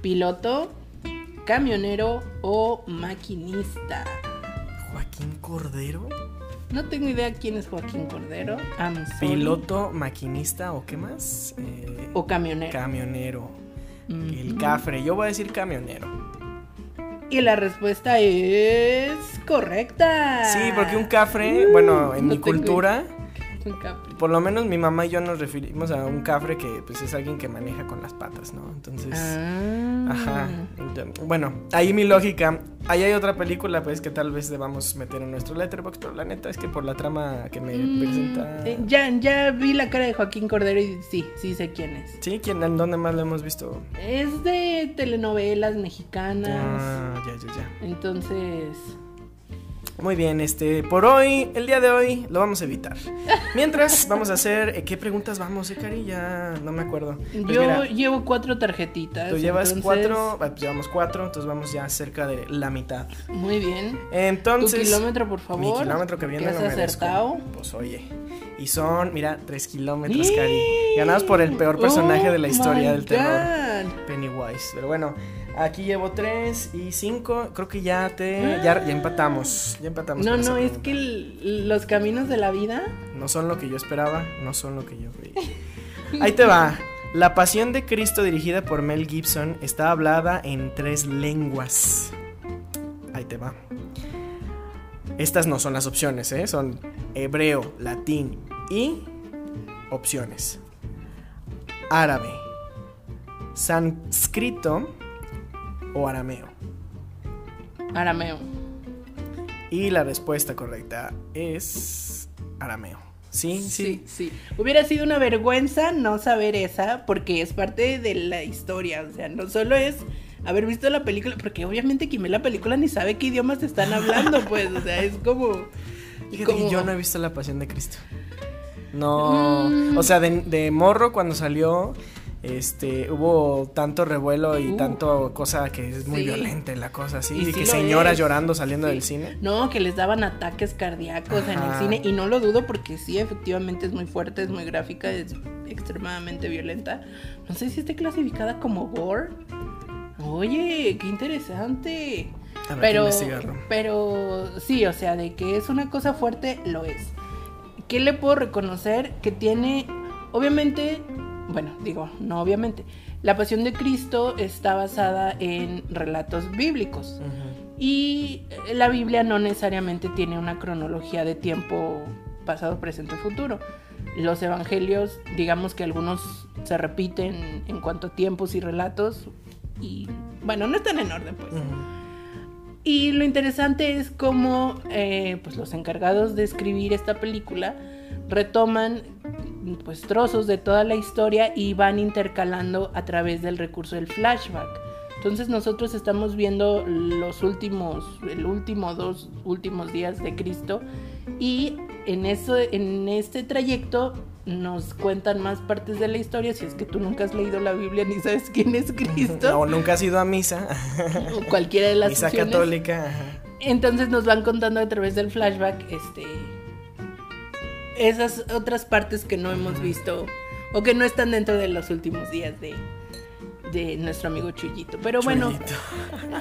piloto, camionero o maquinista. Joaquín Cordero. No tengo idea quién es Joaquín Cordero. Piloto, maquinista o qué más? Eh, o camionero. camionero. El cafre. Yo voy a decir camionero. Y la respuesta es correcta. Sí, porque un cafre, bueno, en No mi cultura, Un cafre. Por lo menos mi mamá y yo nos referimos a un cafre que pues es alguien que maneja con las patas, ¿no? Entonces, Ah. ajá. Bueno, ahí mi lógica. Ahí hay otra película pues que tal vez debamos meter en nuestro letterbox, pero la neta es que por la trama que me Mm, presenta eh, ya, ya vi la cara de Joaquín Cordero y sí, sí sé quién es. Sí, ¿quién en dónde más lo hemos visto? Es de telenovelas mexicanas. Ah, ya, ya, ya. Entonces. Muy bien, este, por hoy, el día de hoy, lo vamos a evitar. Mientras, vamos a hacer, eh, ¿qué preguntas vamos, eh, Cari? Ya no me acuerdo. Pues yo mira, llevo cuatro tarjetitas. tú llevas entonces, cuatro, pues llevamos cuatro, entonces vamos ya cerca de la mitad. Muy bien. Entonces, tu kilómetro, por favor. mi kilómetro que viene lo acertado. Pues oye, y son, mira, tres kilómetros, Cari. Ganados por el peor personaje Oh de la historia my del terror. God. Pennywise. Pero bueno, aquí llevo tres y cinco. Creo que ya te. Ya, ya empatamos. Ya empatamos. No, no, es que el- los caminos de la vida. No son lo que yo esperaba, no son lo que yo creí. Ahí te va. La Pasión de Cristo dirigida por Mel Gibson está hablada en tres lenguas. Ahí te va. Estas no son las opciones, ¿eh? Son hebreo, latín y opciones. Árabe, sánscrito o arameo. Arameo. Y la respuesta correcta es arameo. Sí, sí. Sí, sí. Hubiera sido una vergüenza no saber esa porque es parte de la historia. O sea, no solo es haber visto la película, porque obviamente quien ve la película ni sabe qué idiomas están hablando, pues. O sea, es como. Como- yo no he visto La Pasión de Cristo. No. Mm. O sea, de, de morro cuando salió, este, hubo tanto revuelo y Uh. tanto cosa que es muy Sí. violenta la cosa así. Y de sí que señoras es. llorando saliendo Sí. del cine. No, que les daban ataques cardíacos en el cine. Y no lo dudo porque sí, efectivamente es muy fuerte, es muy gráfica, es extremadamente violenta. No sé si esté clasificada como gore. Oye, qué interesante. Habrá Pero, pero sí, o sea, de que es una cosa fuerte, lo es. ¿Qué le puedo reconocer? Que tiene, obviamente, bueno, digo, no obviamente, la pasión de Cristo está basada en relatos bíblicos. Y eh, la Biblia no necesariamente tiene una cronología de tiempo pasado, presente, futuro. Los evangelios, digamos que algunos se repiten en cuanto a tiempos y relatos. Y bueno, no están en orden, pues. Y lo interesante es cómo eh, pues los encargados de escribir esta película retoman pues trozos de toda la historia y van intercalando a través del recurso del flashback. Entonces nosotros estamos viendo los últimos, el último dos últimos días de Cristo y en eso, en este trayecto nos cuentan más partes de la historia. Si es que tú nunca has leído la Biblia ni sabes quién es Cristo O nunca has ido a misa. o cualquiera de las Misa opciones. católica. Entonces nos van contando a través del flashback este esas otras partes que no hemos visto o que no están dentro de los últimos días de, de nuestro amigo Chuyito. Pero bueno,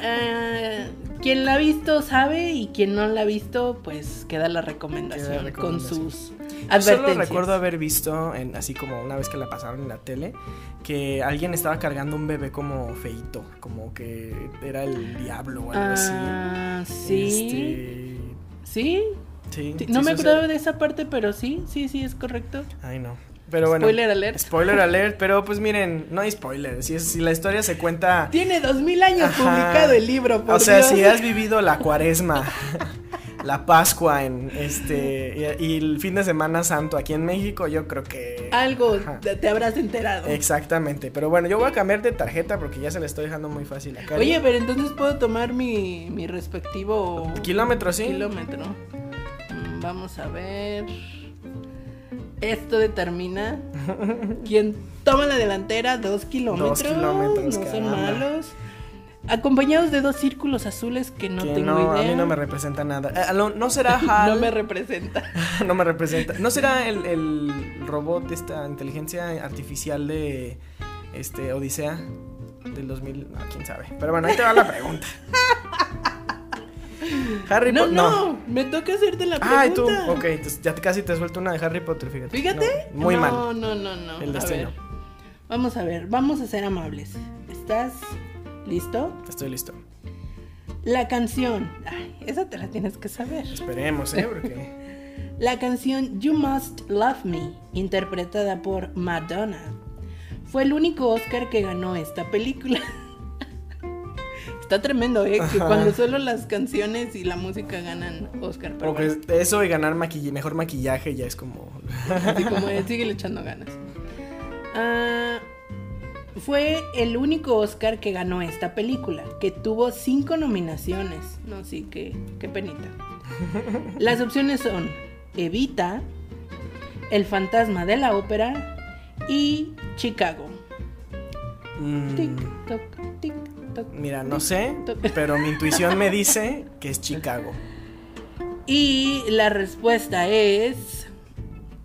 eh, quien la ha visto sabe y quien no la ha visto, pues queda la recomendación, Queda la recomendación. con sus Solo Advertencias. recuerdo haber visto, en, así como una vez que la pasaron en la tele, que alguien estaba cargando un bebé como feito, como que era el diablo o algo así. Ah, sí. Sí. Este, sí. Sí, sí, no me acordaba de esa parte, pero sí, sí, sí, es correcto. Ay, no. Pero bueno. Spoiler alert. Spoiler alert, pero pues miren, no hay spoiler. Si, es- si la historia se cuenta. Tiene dos mil años Ajá. publicado el libro, por O sea, Dios. si has vivido la cuaresma, la Pascua en este y, y el fin de semana santo aquí en México, yo creo que Algo Ajá. te, habrás enterado. Exactamente, pero bueno, yo voy a cambiar de tarjeta porque ya se le estoy dejando muy fácil a Cari. Oye, pero entonces puedo tomar mi, mi respectivo kilómetro, sí. kilómetro. Vamos a ver. Esto determina quién toma la delantera, dos kilómetros. kilómetros, no son malos. Acompañados de dos círculos azules que no que tengo no, idea. a mí no me representa nada. Eh, no, no será Hal. No me representa. no me representa. ¿No será el, el robot, esta inteligencia artificial de este Odisea del 2000? No, quién sabe. Pero bueno, ahí te va la pregunta. Harry No, Potter. no, me toca hacerte la pregunta. Ay, tú, ok, entonces ya casi te suelto una de Harry Potter, fíjate. Fíjate. No, muy no, mal. No, no, no. El A destino. ver. Vamos a ver, vamos a ser amables. ¿Estás listo? Estoy listo. La canción. Ay, esa te la tienes que saber. Esperemos, ¿eh? Porque. La canción You Must Love Me, interpretada por Madonna, fue el único Oscar que ganó esta película. Está tremendo, ¿eh? Que Ajá. cuando solo las canciones y la música ganan Oscar. Pero bueno, eso y ganar maquill- mejor maquillaje ya es como. así como de, síguele echando ganas. Ah, fue el único Oscar que ganó esta película, que tuvo cinco nominaciones. No, sí, qué, qué penita. Las opciones son Evita, El fantasma de la ópera y Chicago. mm, tic, toc. Mira, no sé, pero mi intuición me dice que es Chicago. Y la respuesta es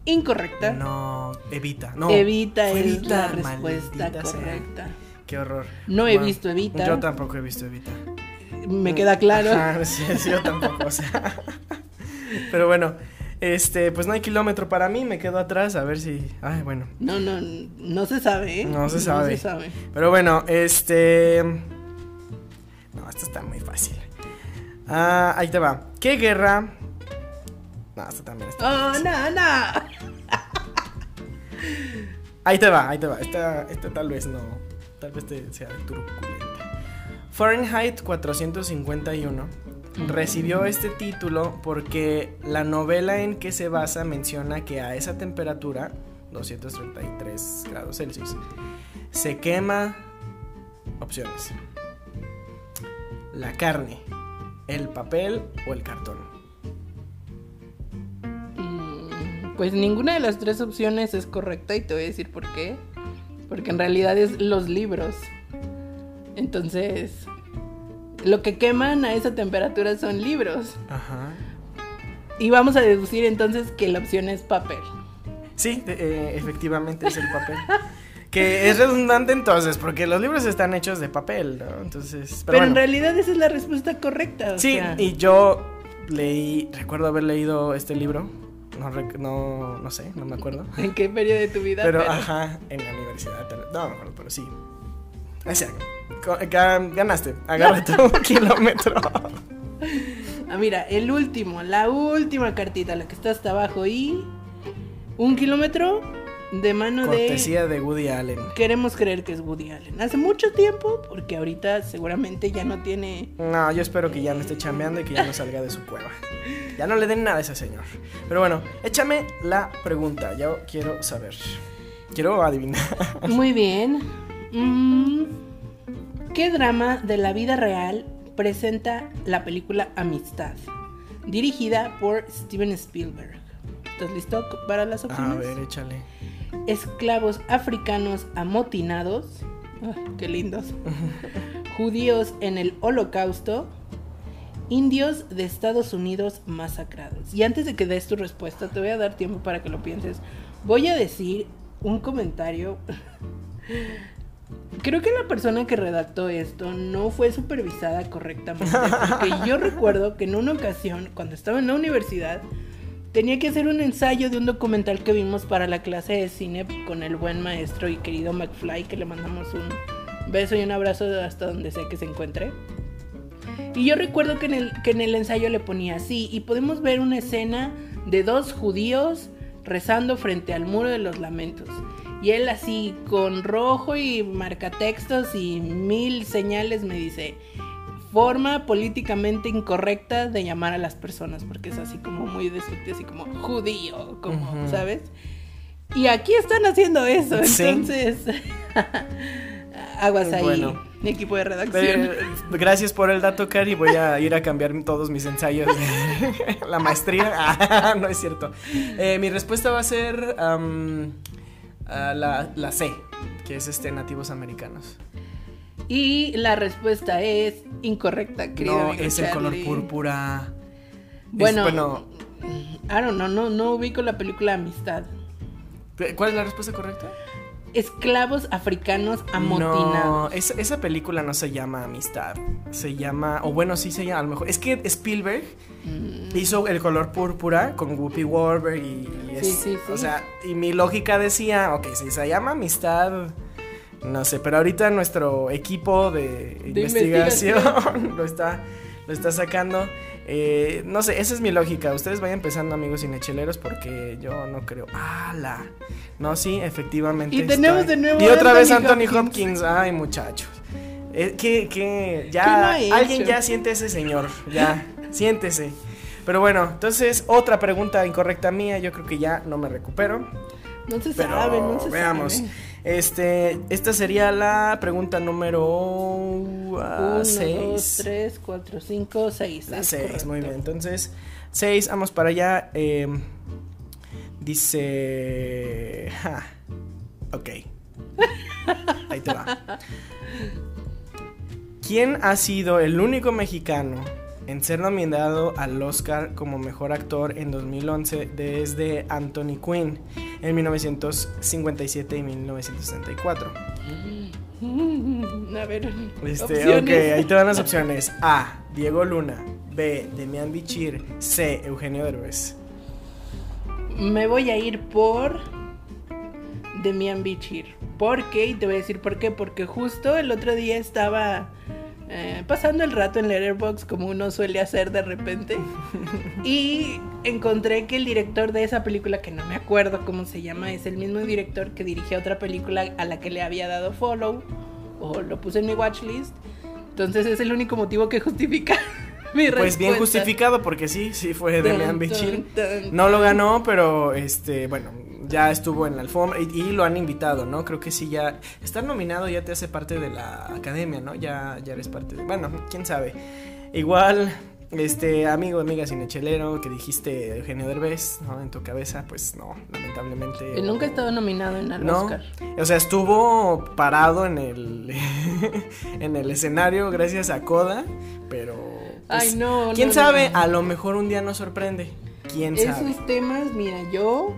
incorrecta. No, Evita. No, Evita es la Evita, respuesta maldita sea. correcta. Qué horror. No he visto Evita. Yo tampoco he visto Evita. Me queda claro. Ajá, sí, sí, yo tampoco, o sea. Pero bueno, este, pues no hay kilómetro para mí, me quedo atrás a ver si. Ay, bueno. No, no, no se sabe, ¿eh? No se sabe. No se sabe. Pero bueno, este. No, esto está muy fácil. Ah, ahí te va. ¿Qué guerra? No, esto también está. Oh, no, no. Ahí te va, ahí te va. Esta, esta tal vez no. Tal vez te sea truculenta. Fahrenheit 451 recibió este título porque la novela en que se basa menciona que a esa temperatura, 233 grados Celsius, se quema opciones. La carne, el papel o el cartón. Mm, Pues ninguna de las tres opciones es correcta y te voy a decir por qué. Porque en realidad es los libros. Entonces, lo que queman a esa temperatura son libros. Ajá. Y vamos a deducir entonces que la opción es papel. Sí, eh, efectivamente es el papel. que es redundante entonces, porque los libros están hechos de papel, ¿no? Entonces, pero, Pero, en realidad esa es la respuesta correcta. o Sí, sea, y yo leí, recuerdo haber leído este libro, no, no, no sé, no me acuerdo. ¿En qué periodo de tu vida? Pero, ajá, en la universidad, no me acuerdo, pero sí. O sea, ganaste, agarra tu kilómetro. Ah, mira, el último, la última cartita, la que está hasta abajo y un kilómetro de mano de... Cortesía de Woody Allen. Queremos creer que es Woody Allen. Hace mucho tiempo, porque ahorita seguramente ya no tiene... No, yo espero que ya no esté chambeando y que ya no salga de su cueva. Ya no le den nada a ese señor. Pero bueno, échame la pregunta. Yo quiero saber. Quiero adivinar. Muy bien. Mm, ¿Qué drama de la vida real presenta la película Amistad? Dirigida por Steven Spielberg. ¿Estás listo para las opciones? A ver, échale. Esclavos africanos amotinados, ah, qué lindos, judíos en el holocausto, indios de Estados Unidos masacrados. Y antes de que des tu respuesta, te voy a dar tiempo para que lo pienses. Voy a decir un comentario. Creo que la persona que redactó esto no fue supervisada correctamente. Porque yo recuerdo que en una ocasión, cuando estaba en la universidad, tenía que hacer un ensayo de un documental que vimos para la clase de cine con el buen maestro y querido McFly, que le mandamos un beso y un abrazo hasta donde sea que se encuentre. Y yo recuerdo que en el, que en el ensayo le ponía así, y podemos ver una escena de dos judíos rezando frente al muro de los lamentos. Y él así con rojo y marcatextos y mil señales me dice, forma políticamente incorrecta de llamar a las personas, porque es así como muy despectivo, así como judío, como, ¿sabes? Y aquí están haciendo eso, entonces... Aguas ahí. Mi equipo de redacción. gracias por el dato, Cari. Voy a ir a cambiar todos mis ensayos de la maestría. Ah, no es cierto. Eh, mi respuesta va a ser la, la, C, que es este nativos americanos. Y la respuesta es incorrecta, querido. No, es el color púrpura. Bueno, bueno, I don't know, no, no ubico la película Amistad. ¿Cuál es la respuesta correcta? esclavos africanos amotinados. No, esa, película no se llama Amistad. Se llama, o bueno, sí se llama, a lo mejor. Es que Spielberg mm. hizo el color púrpura con Whoopi Goldberg y, sí, sí, sí. O sea, y mi lógica decía, ok, si se llama Amistad. No sé, pero ahorita nuestro equipo de, investigación, lo está lo está sacando. Eh, no sé, esa es mi lógica. Ustedes vayan empezando, amigos cinecheleros, porque yo no creo. ¡Hala! No, sí, efectivamente. Y tenemos de nuevo. Y otra vez Anthony Hopkins. Ay, muchachos. Eh, que, ya. alguien ya siente ese señor. Ya, siéntese. Pero bueno, entonces, otra pregunta incorrecta mía. Yo creo que ya no me recupero. No se sabe, no se veamos. Este, esta sería la pregunta número 6. 2, 3, 4, 5, 6. 6, muy bien. Entonces, 6, vamos para allá. Eh, dice... Ja, ok. Ahí te va. ¿Quién ha sido el único mexicano en ser nominado al Oscar como mejor actor en 2011 desde Anthony Quinn en 1957 y 1964. A ver, este, ok, ahí te dan las opciones. A. Diego Luna. B. Demian Bichir. C. Eugenio Derbez. Me voy a ir por Demian Bichir. ¿Por qué? Y te voy a decir por qué. Porque justo el otro día estaba eh, pasando el rato en Letterboxd como uno suele hacer de repente. y encontré que el director de esa película, que no me acuerdo cómo se llama, es el mismo director que dirigía otra película a la que le había dado follow o lo puse en mi watchlist. Entonces es el único motivo que justifica mi respuesta. Pues bien justificado porque sí, sí fue Demian Bichir. No lo ganó, pero este, bueno, ya estuvo en la alfombra y, lo han invitado, ¿no? Creo que sí, ya estar nominado ya te hace parte de la academia, ¿no? Ya, ya eres parte de... Bueno, quién sabe. Igual, este amigo, amiga cinechelero que dijiste Eugenio Derbez, ¿no? En tu cabeza, pues no, lamentablemente. Él nunca ha estado nominado en el Oscar. O sea, estuvo parado en el en el escenario gracias a Coda, pero pues, Ay, no. ¿Quién sabe? A lo mejor un día nos sorprende. ¿Quién sabe? Esos temas, mira, yo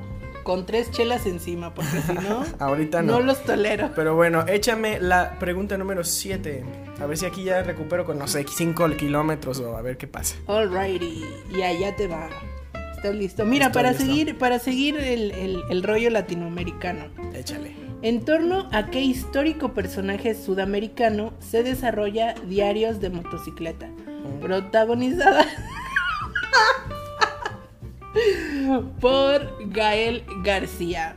con tres chelas encima, porque si no, ahorita no. No los tolero. Pero bueno, échame la pregunta número 7. A ver si aquí ya recupero con, no sé, 5 kilómetros o a ver qué pasa. Alrighty, y allá te va. ¿Estás listo? Mira, para seguir, para seguir el, rollo latinoamericano. Échale. En torno a qué histórico personaje sudamericano se desarrolla Diarios de Motocicleta, mm. protagonizada por Gael García.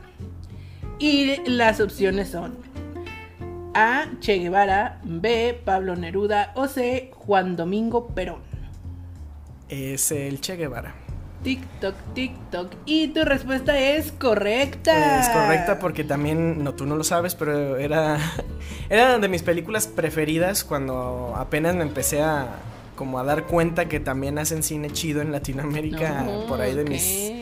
Y las opciones son A. Che Guevara, B. Pablo Neruda o C. Juan Domingo Perón. Es el Che Guevara. TikTok, TikTok. Y tu respuesta es correcta. Es correcta porque también, no, tú no lo sabes, pero era, era de mis películas preferidas cuando apenas me empecé a, como a dar cuenta que también hacen cine chido en Latinoamérica por ahí de mis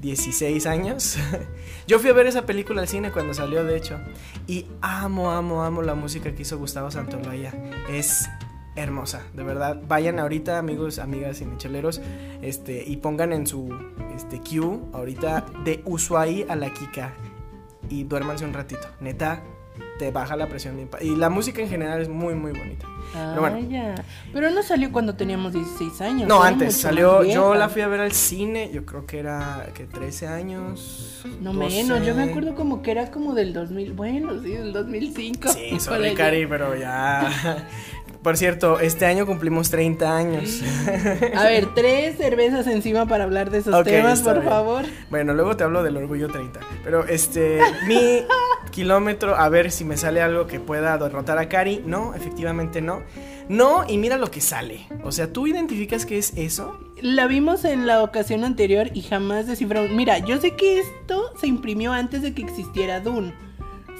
16 años. Yo fui a ver esa película al cine cuando salió, de hecho, y amo, amo, amo la música que hizo Gustavo Santolaya. Es hermosa, de verdad. Vayan ahorita, amigos, amigas y micheleros, este, y pongan en su este, queue ahorita de Ushuaí a la Kika y duérmanse un ratito. Neta, te baja la presión bien Y la música en general es muy, muy bonita. Ah, Pero bueno. ya. Pero no salió cuando teníamos 16 años. No, antes salió, yo la fui a ver al cine, yo creo que era, que 13 años. No 12. menos, yo me acuerdo como que era como del 2000, bueno, sí, del 2005. Sí, sorry. Cari, pero ya. Por cierto, este año cumplimos 30 años. A ver, tres cervezas encima para hablar de esos temas, por bien. favor. Bueno, luego te hablo del orgullo 30. Pero este, mi kilómetro, a ver si me sale algo que pueda derrotar a Cari. No, efectivamente no. No, y mira lo que sale. O sea, ¿tú identificas qué es eso? La vimos en la ocasión anterior y jamás desciframos. Mira, yo sé que esto se imprimió antes de que existiera Dune.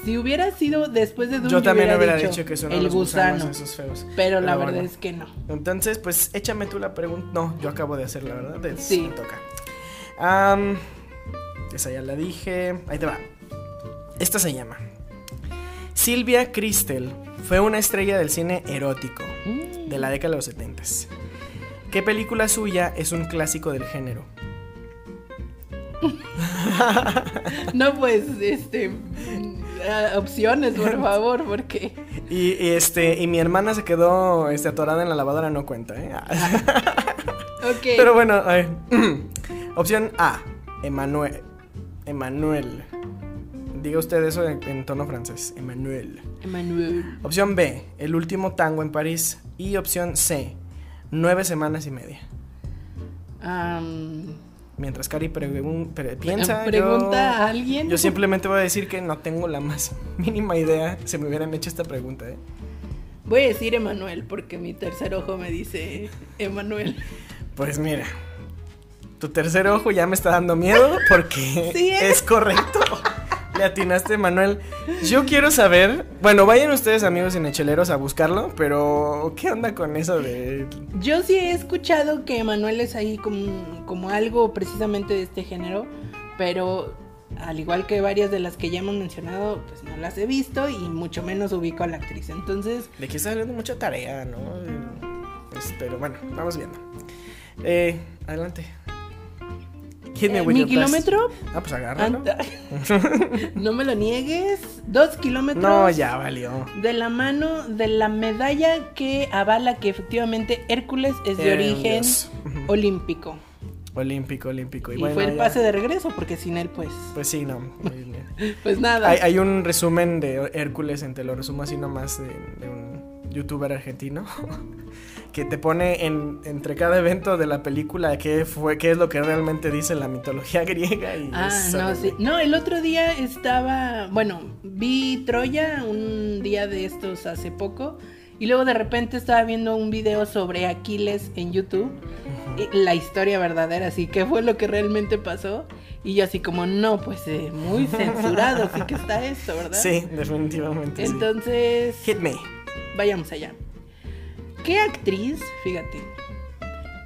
Si hubiera sido después de Dune, Yo también hubiera dicho, dicho que son el los gusano. gusanos esos feos. Pero la bueno. verdad es que no. Entonces, pues échame tú la pregunta. No, yo acabo de hacer la verdad. Es- Sí. Me toca. Esa ya la dije. Ahí te va. Esta se llama. Silvia Cristel fue una estrella del cine erótico Mm. de la década de los 70. ¿Qué película suya es un clásico del género? No, pues, este. Ah, opciones, por favor, porque. Y, y, este y mi hermana se quedó este, atorada en la lavadora, no cuenta, ¿eh? Ok. Pero bueno, opción A, Emanuel. Emanuel. Diga usted eso en, en tono francés. Emanuel. Emanuel. Opción B, El último tango en París. Y opción C, Nueve semanas y media. Am, Mientras Cari pregun- pre- piensa, pregunta yo, a alguien. yo simplemente voy a decir que no tengo la más mínima idea si me hubieran hecho esta pregunta. ¿eh? Voy a decir Emanuel porque mi tercer ojo me dice Emanuel. Pues mira, tu tercer ojo ya me está dando miedo porque Sí, ¿eh? es correcto. Le atinaste, Manuel. Yo quiero saber. Bueno, vayan ustedes, amigos cinecheleros, a buscarlo. Pero, ¿qué onda con eso de.? Yo sí he escuchado que Emanuel es ahí como, como algo precisamente de este género, pero al igual que varias de las que ya hemos mencionado, pues no las he visto y mucho menos ubico a la actriz. Entonces, De que está saliendo mucha tarea, ¿no? Pues, pero bueno, vamos viendo. Eh, adelante. Hit me eh, with mi your best. kilómetro, Ah, pues agárralo. no me lo niegues, dos kilómetros. No, ya valió. De la mano de la medalla que avala que efectivamente Hércules es de Eh, origen Dios. Olímpico. Olímpico, olímpico. Y bueno, fue el ya- pase de regreso, porque sin él, pues, Pues sí, no. pues nada. Hay, hay un resumen de Hércules, te lo resumo así nomás, de, de un youtuber argentino, que te pone en, entre cada evento de la película qué, fue, qué es lo que realmente dice la mitología griega. Y Ah, no, sí. No, el otro día estaba, bueno, vi Troya un día de estos hace poco y luego de repente estaba viendo un video sobre Aquiles en YouTube, la historia verdadera, así que fue lo que realmente pasó y yo así como, no, pues eh, muy censurado, sí que está esto, ¿verdad? Sí, definitivamente. sí. Entonces, Hit me. vayamos allá. ¿Qué actriz, fíjate,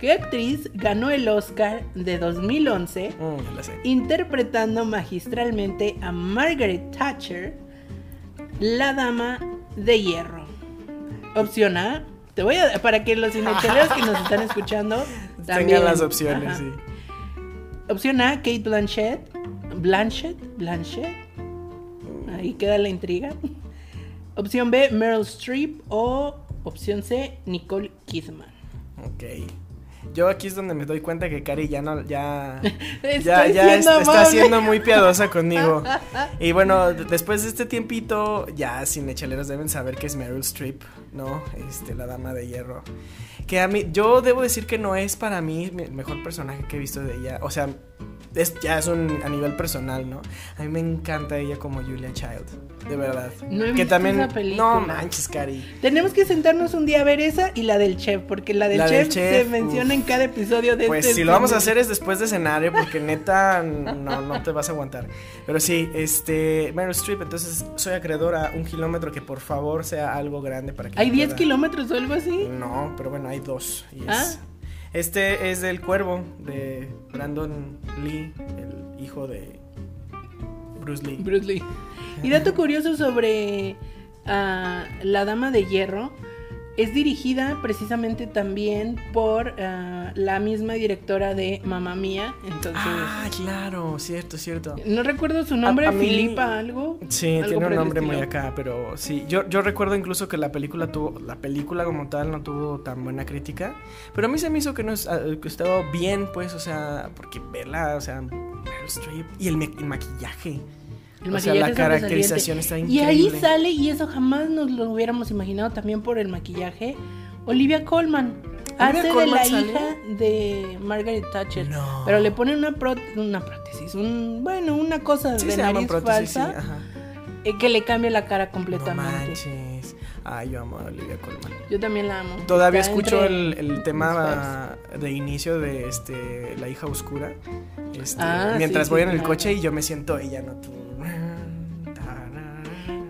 qué actriz ganó el Oscar de 2011? Mm, interpretando magistralmente a Margaret Thatcher, la dama de hierro. Opción A, te voy a para que los cinecheleros que nos están escuchando también Tengan las opciones, Ajá. sí. Opción A, Kate Blanchett, Blanchett, Blanchett. Ahí queda la intriga. Opción B, Meryl Streep o opción C, Nicole Kidman. Ok. Yo aquí es donde me doy cuenta que Cari ya no, ya, ya, ya es- está siendo muy piadosa conmigo. Y bueno, después de este tiempito, ya cinecheleros deben saber que es Meryl Streep, ¿no? Este, la dama de hierro. Que a mí, yo debo decir que no es para mí el mejor personaje que he visto de ella. O sea, es, ya es un a nivel personal, ¿no? A mí me encanta ella como Julia Child, de verdad. No he que visto también, esa película. no manches, Cari. Tenemos que sentarnos un día a ver esa y la del chef, porque la del, La chef, del chef, se menciona uf. en cada episodio de Pues este si lo vamos a hacer es después de cenar, ¿eh? porque neta no, no te vas a aguantar. Pero sí, este, Meryl Streep, entonces soy acreedor a un kilómetro que por favor sea algo grande para que... ¿Hay yo 10 pueda- kilómetros o algo así? No, pero bueno, hay dos. y es- Ah. Este es del cuervo de Brandon Lee, el hijo de Bruce Lee. Bruce Lee. Y dato curioso sobre ah, la dama de hierro, es dirigida precisamente también por ah, la misma directora de Mamma Mía. Entonces. Ah, claro, cierto, cierto. No recuerdo su nombre, A- a mí- Filipa, algo. Sí, algo tiene un nombre muy acá, pero sí. Yo, yo recuerdo incluso que la película tuvo, la película como tal no tuvo tan buena crítica, pero a mí se me hizo que no es- ah, que estaba bien, pues, o sea, porque verla, o sea, Meryl Streep y el, ma- el maquillaje. El o sea, la caracterización está increíble. Y ahí sale, y eso jamás nos lo hubiéramos imaginado también por el maquillaje, Olivia Colman. Hace de la sale? hija de Margaret Thatcher. No. Pero le ponen una, pró- una prótesis, un, bueno, una cosa Sí de nariz prótesis, falsa eh, que le cambia la cara No completamente. manches. Ay, yo amo a Olivia Colman. Yo también la amo. Todavía Está escucho el, el tema de inicio de este La hija oscura. Este, Ah, mientras sí, voy sí, en el claro. coche y yo me siento ella, ¿no? Tú-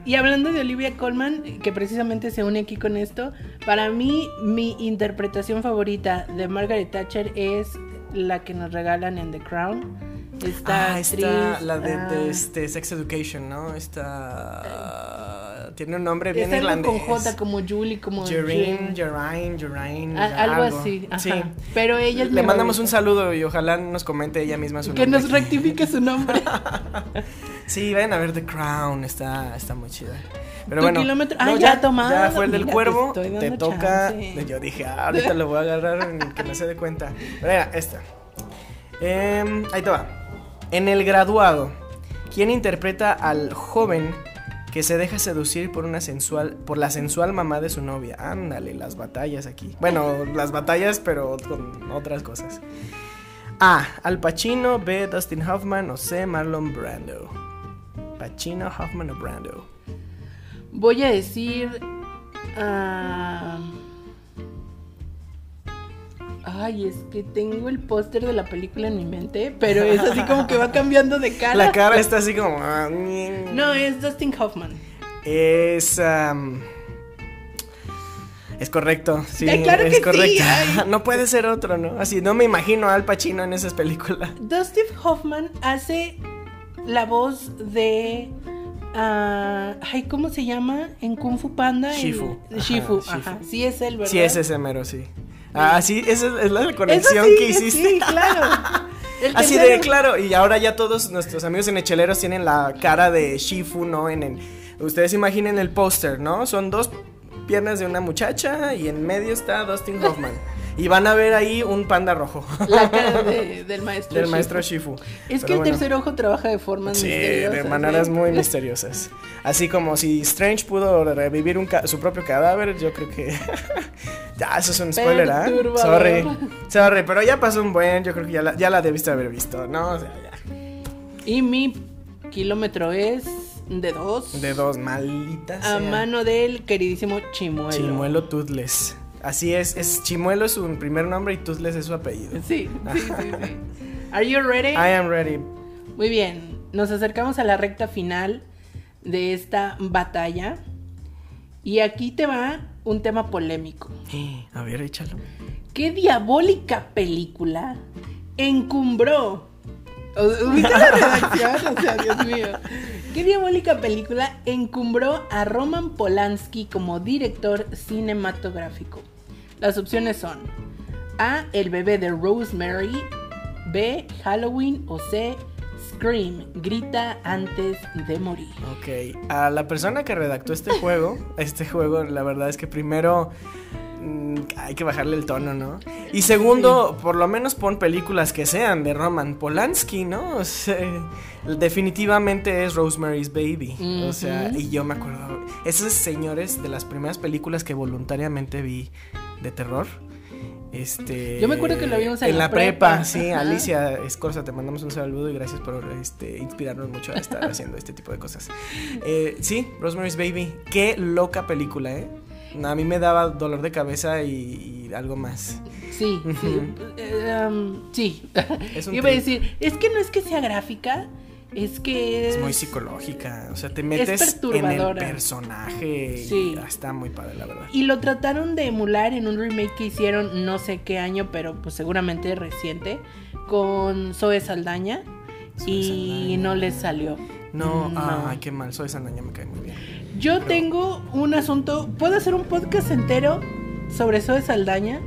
Y hablando de Olivia Colman, que precisamente se une aquí con esto, para mí mi interpretación favorita de Margaret Thatcher es la que nos regalan en The Crown. Esta Ah, actriz, está la de, de ah, este Sex Education, ¿no? Esta tiene un nombre bien algo irlandés. con J como Julie, como. Jerine, Jerine, A- algo así, ajá. Sí. Pero ella es Le mandamos un saludo y ojalá nos comente ella misma su Que nombre. nos rectifique su nombre. Sí, vayan a ver The Crown, está, está muy chida. Pero Tu bueno, kilómetro- Ah, ya tomado, Ya fue el del mira, cuervo, te, toca. chance. Yo dije, ah, ahorita lo voy a agarrar en que no se dé cuenta. Pero mira, esta. Em, ahí te va. En el graduado, ¿quién interpreta al joven que se deja seducir por una sensual, por la sensual mamá de su novia? Ándale, las batallas aquí. Bueno, las batallas, pero con otras cosas. A. Al Pacino, B. Dustin Hoffman o C. Marlon Brando. Pacino, Hoffman o Brando. Voy a decir. ah, Ay, es que tengo el póster de la película en mi mente, pero es así como que va cambiando de cara. La cara está así como. ah, mm. No, es Dustin Hoffman. Es. am, es correcto, sí, claro es que sí, correcto. ay. No puede ser otro, ¿no? Así, no me imagino a Al Pacino en esas películas. Dustin Hoffman hace la voz de. ah, ay, ¿cómo se llama? En Kung Fu Panda. el- Shifu. Ajá, Shifu, Shifu. ajá. Sí, es él, ¿verdad? Sí, es ese mero, sí. Ah, sí, esa es, la conexión sí, que hiciste. Sí, claro. Así de, claro, y ahora ya todos nuestros amigos en Echeleros tienen la cara de Shifu, ¿no? En el, ustedes imaginen el póster, ¿no? Son dos piernas de una muchacha y en medio está Dustin Hoffman. Y van a ver ahí un panda rojo. La cara de- del maestro. Del Shifu. maestro Shifu. Es que el bueno. tercer ojo trabaja de formas Sí, misteriosas. de maneras ¿eh? muy misteriosas. Así como si Strange pudo revivir un su propio cadáver, yo creo que. ya, eso es un spoiler, ¿ah? Perturbador. Sorry. Sorry, pero ya pasó un buen, yo creo que ya la, ya la debiste haber visto, ¿no? O sea, ya. Y mi kilómetro es de dos. De dos, malditas. A mano del queridísimo Chimuelo. Chimuelo Toothless. Así es, es Chimuelo es su primer nombre y Toothless es su apellido. Sí, sí, sí, sí. Are you ready? I am ready. Muy bien. Nos acercamos a la recta final de esta batalla. Y aquí te va un tema polémico. A ver, échalo. ¿Qué diabólica película encumbró? ¿Viste la redacción? O sea, Dios mío. ¿Qué diabólica película encumbró a Roman Polanski como director cinematográfico? Las opciones son A. El bebé de Rosemary. B. Halloween. O C. Scream. Grita antes de morir. Ok, a la persona que redactó este juego, este juego, la verdad es que primero mm, hay que bajarle el tono, ¿no? Y segundo, por lo menos pon películas que sean de Roman Polanski, ¿no? O sea, definitivamente es Rosemary's Baby. O sea, y yo me acuerdo, esos señores de las primeras películas que voluntariamente vi de terror. Este, Yo me acuerdo que lo vimos en en la la prepa, prepa, sí, ajá. Alicia Escorza, te mandamos un saludo y gracias por este, inspirarnos mucho a estar haciendo este tipo de cosas. Eh, sí, Rosemary's Baby, qué loca película, ¿eh? A mí me daba dolor de cabeza y, y algo más. Sí, sí. Eh, um, sí. Es Iba a decir, es que no es que sea gráfica, es que es, Es muy psicológica, o sea, te metes en el personaje Sí. y ah, está muy padre, la verdad. Y lo trataron de emular en un remake que hicieron no sé qué año, pero pues seguramente reciente, con Zoe Saldaña. Zoe y Saldaña. no les salió. No, No. ay, qué mal, soy esa niña, me cae muy bien. Yo tengo un asunto. ¿Puedo hacer un podcast entero sobre de Saldaña?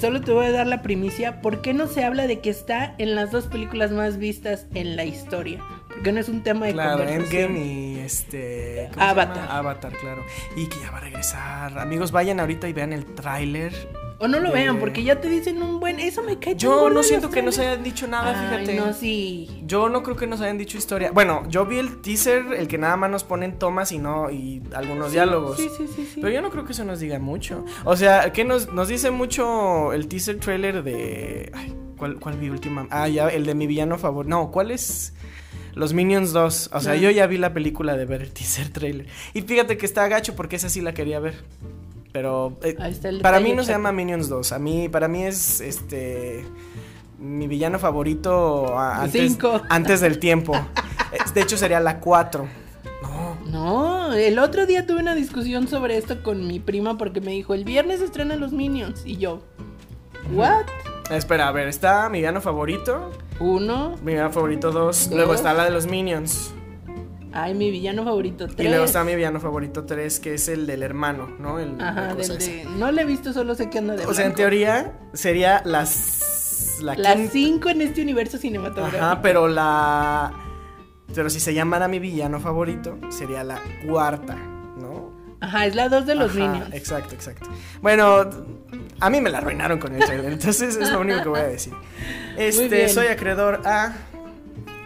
Solo te voy a dar la primicia. ¿Por qué no se habla de que está en las dos películas más vistas en la historia? Porque no es un tema de Claro, conversación. Endgame y este. ¿cómo se Avatar. Avatar, claro. Y que ya va a regresar. Amigos, vayan ahorita y vean el tráiler. O no lo de- vean, porque ya te dicen un buen. Eso me cae Yo no siento que nos hayan dicho nada, Ay, fíjate. no, sí. Yo no creo que nos hayan dicho historia. Bueno, yo vi el teaser, el que nada más nos ponen tomas y no, y algunos diálogos. Sí, sí, sí, sí. Pero yo no creo que eso nos diga mucho. O sea, que nos, nos dice mucho el teaser trailer de. Ay, ¿cuál, ¿Cuál vi última? Ah, ya, el de mi villano favorito. No, ¿cuál es? Los Minions 2. O sea, yo ya vi la película de ver el teaser trailer. Y fíjate que está gacho porque esa sí la quería ver. Pero eh, Ahí está el para mí no se llama Minions 2. A mí, para mí es este. Mi villano favorito a- antes, Cinco. antes del tiempo. De hecho, sería la 4. No. No, el otro día tuve una discusión sobre esto con mi prima porque me dijo, el viernes estrenan los Minions. Y yo, ¿what? Espera, a ver, está mi villano favorito. Uno. Mi villano favorito 2. Dos. Luego está la de los Minions. Ay, mi villano favorito. Tres. Y luego está mi villano favorito 3, que es el del hermano, ¿no? El, Ajá, del de... No le he visto, solo sé que anda de O sea, en teoría sería las. La Las quinta- cinco en este universo cinematográfico. Ajá, pero la. Pero si se llamara mi villano favorito, sería la cuarta. Ajá, es la dos de los Ajá, Minions. Exacto, exacto. Bueno, a mí me la arruinaron con el trailer, entonces es lo único que voy a decir. Este, soy acreedor a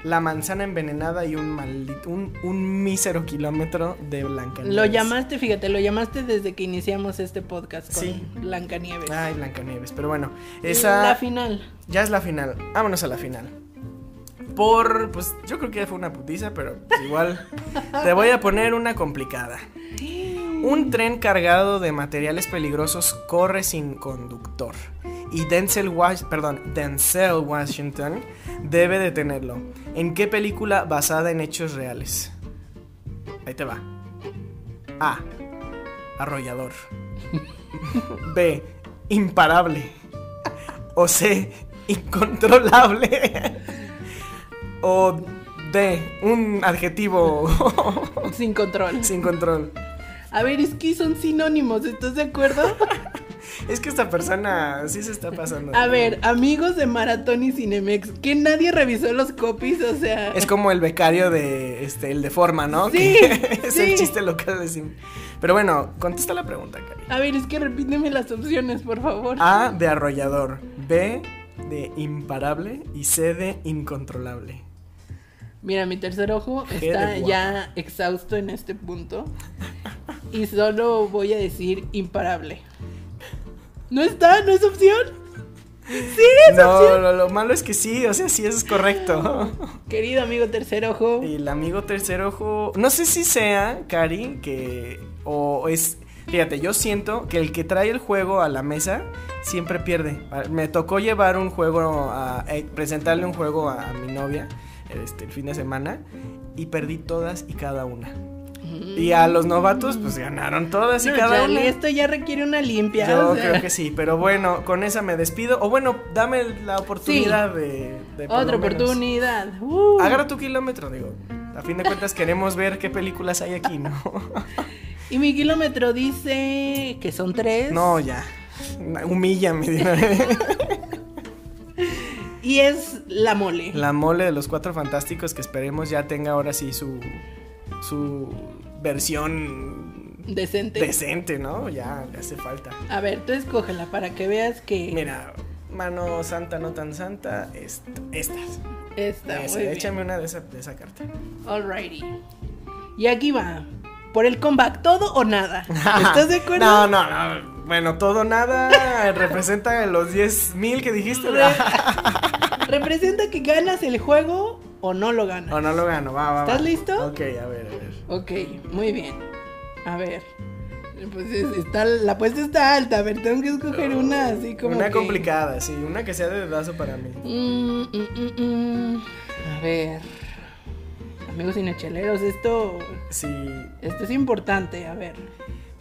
la manzana envenenada y un maldito, un, un mísero kilómetro de Blancanieves. Lo llamaste, fíjate, lo llamaste desde que iniciamos este podcast con Sí. Blancanieves. Ay, Blancanieves, pero bueno, La esa final. ya es la final. Vámonos a la final. Por, pues yo creo que fue una putiza, pero igual te voy a poner una complicada. Un tren cargado de materiales peligrosos corre sin conductor y Denzel, Was- perdón, Denzel Washington debe detenerlo. ¿En qué película basada en hechos reales? Ahí te va. A. Arrollador. B. Imparable. O C. Incontrolable. O D. Un adjetivo Sin control. sin control. A ver, es que son sinónimos, ¿estás de acuerdo? Es que esta persona sí se está pasando. A ver, amigos de Maratón y Cinemex, que nadie revisó los copies, o sea. Es como el becario de este, el de forma, ¿no? Sí, Que es el sí. chiste local de Sim. Pero bueno, contesta la pregunta, Cari. A ver, es que repíteme las opciones, por favor. A de arrollador, B de imparable y C de incontrolable. Mira, mi tercer ojo está ya exhausto en este punto. Y solo voy a decir imparable. ¿No está? ¿No es opción? Sí, es No, opción. lo, lo malo es que sí, o sea, sí es correcto. Querido amigo tercer ojo. Y el amigo tercer ojo, no sé si sea, Cari, que o es, fíjate, yo siento que el que trae el juego a la mesa siempre pierde. Ah, Me tocó llevar un juego a eh, presentarle un juego a, a mi novia este el fin de semana y perdí todas y cada una. Y a los novatos pues ganaron todas y No, cada una. esto ya requiere una limpia. Yo o sea, creo que sí, pero bueno, con esa me despido. O bueno, dame la oportunidad de, Otra oportunidad. Uh. Agarra tu kilómetro, digo. A fin de cuentas queremos ver qué películas hay aquí, ¿no? Y mi kilómetro dice que son tres. No, ya. Humíllame. Y es la mole. La mole de los cuatro fantásticos que esperemos ya tenga ahora sí su su versión Decente. decente, ¿no? Ya le hace falta. A ver, tú escógela para que veas que Mira, mano santa no tan santa, est- estas. está Esa, muy bien. échame una de esa, de esa carta. Alrighty. Y aquí va. Por el comeback, todo o nada. ¿Estás de acuerdo? No, no, no. Bueno, todo nada representa los 10 mil que dijiste. Representa que ganas el juego o no lo ganas. O no lo gano, va, va. ¿Estás va. listo? Ok, a ver, a ver. Ok, muy bien. A ver. Pues es- está, la apuesta está alta. A ver, tengo que escoger una así como. Una que- complicada, sí, una que sea de dedazo para mí. Mm, mm, mm. A ver. Amigos cinecheleros, esto. Sí. Esto es importante. A ver.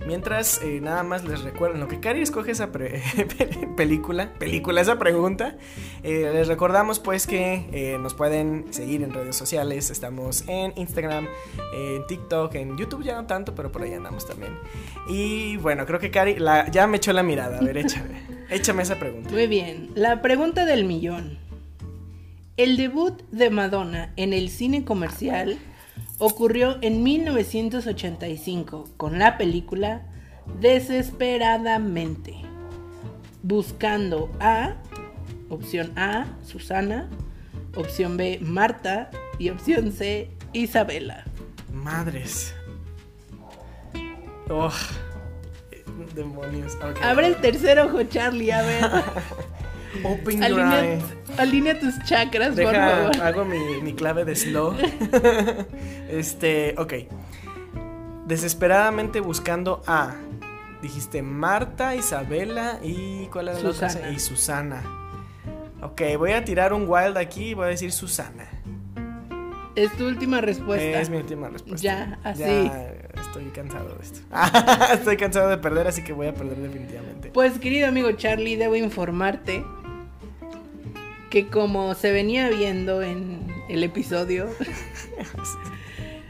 Mientras, eh, nada más les recuerdo, en lo que Cari escoge esa película, película, esa pregunta, eh, les recordamos pues que eh, nos pueden seguir en redes sociales, estamos en Instagram, en TikTok, en YouTube ya no tanto, pero por ahí andamos también. Y bueno, creo que Cari la, ya me echó la mirada, a ver, échame, échame esa pregunta. Muy bien, la pregunta del millón. El debut de Madonna en el cine comercial ocurrió en 1985 con la película Desesperadamente, buscando a, opción A, Susana, opción B, Marta y opción C, Isabela. Madres. Oh, demonios. Abre el tercer ojo, Charlie, a ver. Open alinea, alinea, tus chakras, por favor. Hago mi, mi clave de slow. este, ok. Desesperadamente buscando a. Dijiste Marta, Isabela y. ¿Cuál era Susana. la otra? Y Susana. Ok, voy a tirar un wild aquí y voy a decir Susana. Es tu última respuesta. Es mi última respuesta. Ya, así. Ya estoy cansado de esto. estoy cansado de perder, así que voy a perder definitivamente. Pues querido amigo Charlie, debo informarte que como se venía viendo en el episodio,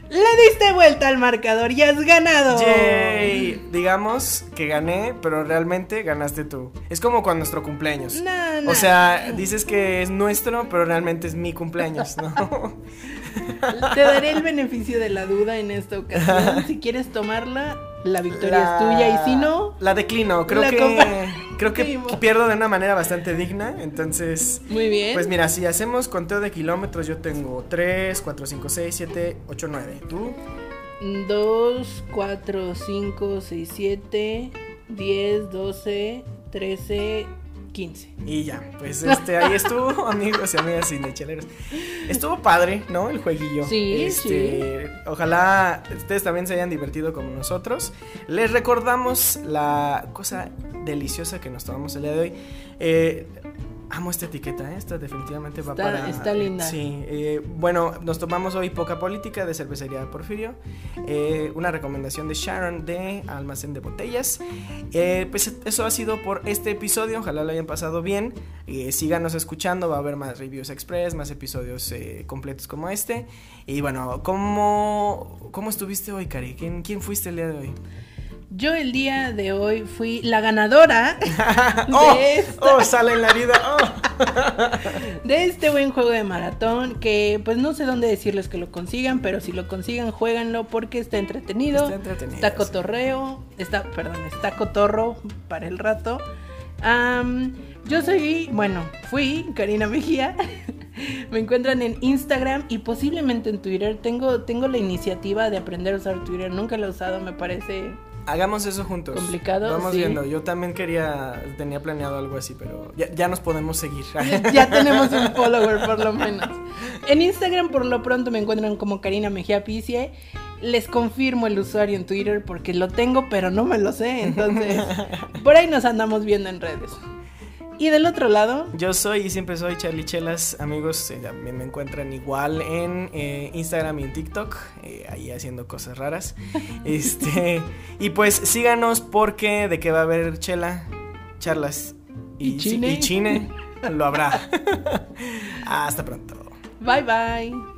le diste vuelta al marcador y has ganado. Yay. Digamos que gané, pero realmente ganaste tú. Es como con nuestro cumpleaños. No, no. O sea, dices que es nuestro, pero realmente es mi cumpleaños, ¿no? Te daré el beneficio de la duda en esta ocasión. Si quieres tomarla, la victoria la... es tuya y si no, la declino. Creo que creo que pierdo de una manera bastante digna, entonces Muy bien. Pues mira, si hacemos conteo de kilómetros, yo tengo 3, 4, 5, 6, 7, 8, 9. ¿Tú? 2, 4, 5, 6, 7, 10, 12, 13, 15. Y ya, pues este, ahí estuvo, amigos y amigas cinecheleros. Estuvo padre, ¿no? El jueguillo. Sí, este, sí. Ojalá ustedes también se hayan divertido como nosotros. Les recordamos la cosa deliciosa que nos tomamos el día de hoy. Eh, amo esta etiqueta, ¿eh? esta definitivamente va está, para... Está linda. Sí, eh, bueno, nos tomamos hoy Poca Política de Cervecería Porfirio, eh, una recomendación de Sharon de Almacén de Botellas. Eh, pues eso ha sido por este episodio, ojalá lo hayan pasado bien. síganos escuchando, va a haber más reviews express, más episodios completos como este. Y bueno, ¿cómo, cómo estuviste hoy, Cari? ¿Quién, ¿Quién fuiste el día de hoy? Yo el día de hoy fui la ganadora de, oh, esta, oh, sale en la vida. Oh. de este buen juego de maratón que pues no sé dónde decirles que lo consigan, pero si lo consigan jueganlo porque está entretenido, está, entretenido, está cotorreo, está, perdón, está cotorro para el rato. Um, yo soy, bueno, fui Karina Mejía. Me encuentran en Instagram y posiblemente en Twitter. Tengo, tengo la iniciativa de aprender a usar Twitter. Nunca lo he usado, me parece Hagamos eso juntos. Complicado. Vamos sí. viendo. Yo también quería, tenía planeado algo así, pero ya, ya nos podemos seguir. ya tenemos un follower por lo menos. En Instagram por lo pronto me encuentran como Karina Mejía Picie. Les confirmo el usuario en Twitter porque lo tengo, pero no me lo sé. Entonces, por ahí nos andamos viendo en redes. Y del otro lado. Yo soy y siempre soy Charlie Chelas. Amigos, eh, también me encuentran igual en eh, Instagram y en TikTok. Eh, ahí haciendo cosas raras. este. Y pues síganos porque de qué va a haber chela, charlas y, y chine. Y chine lo habrá. Hasta pronto. Bye bye.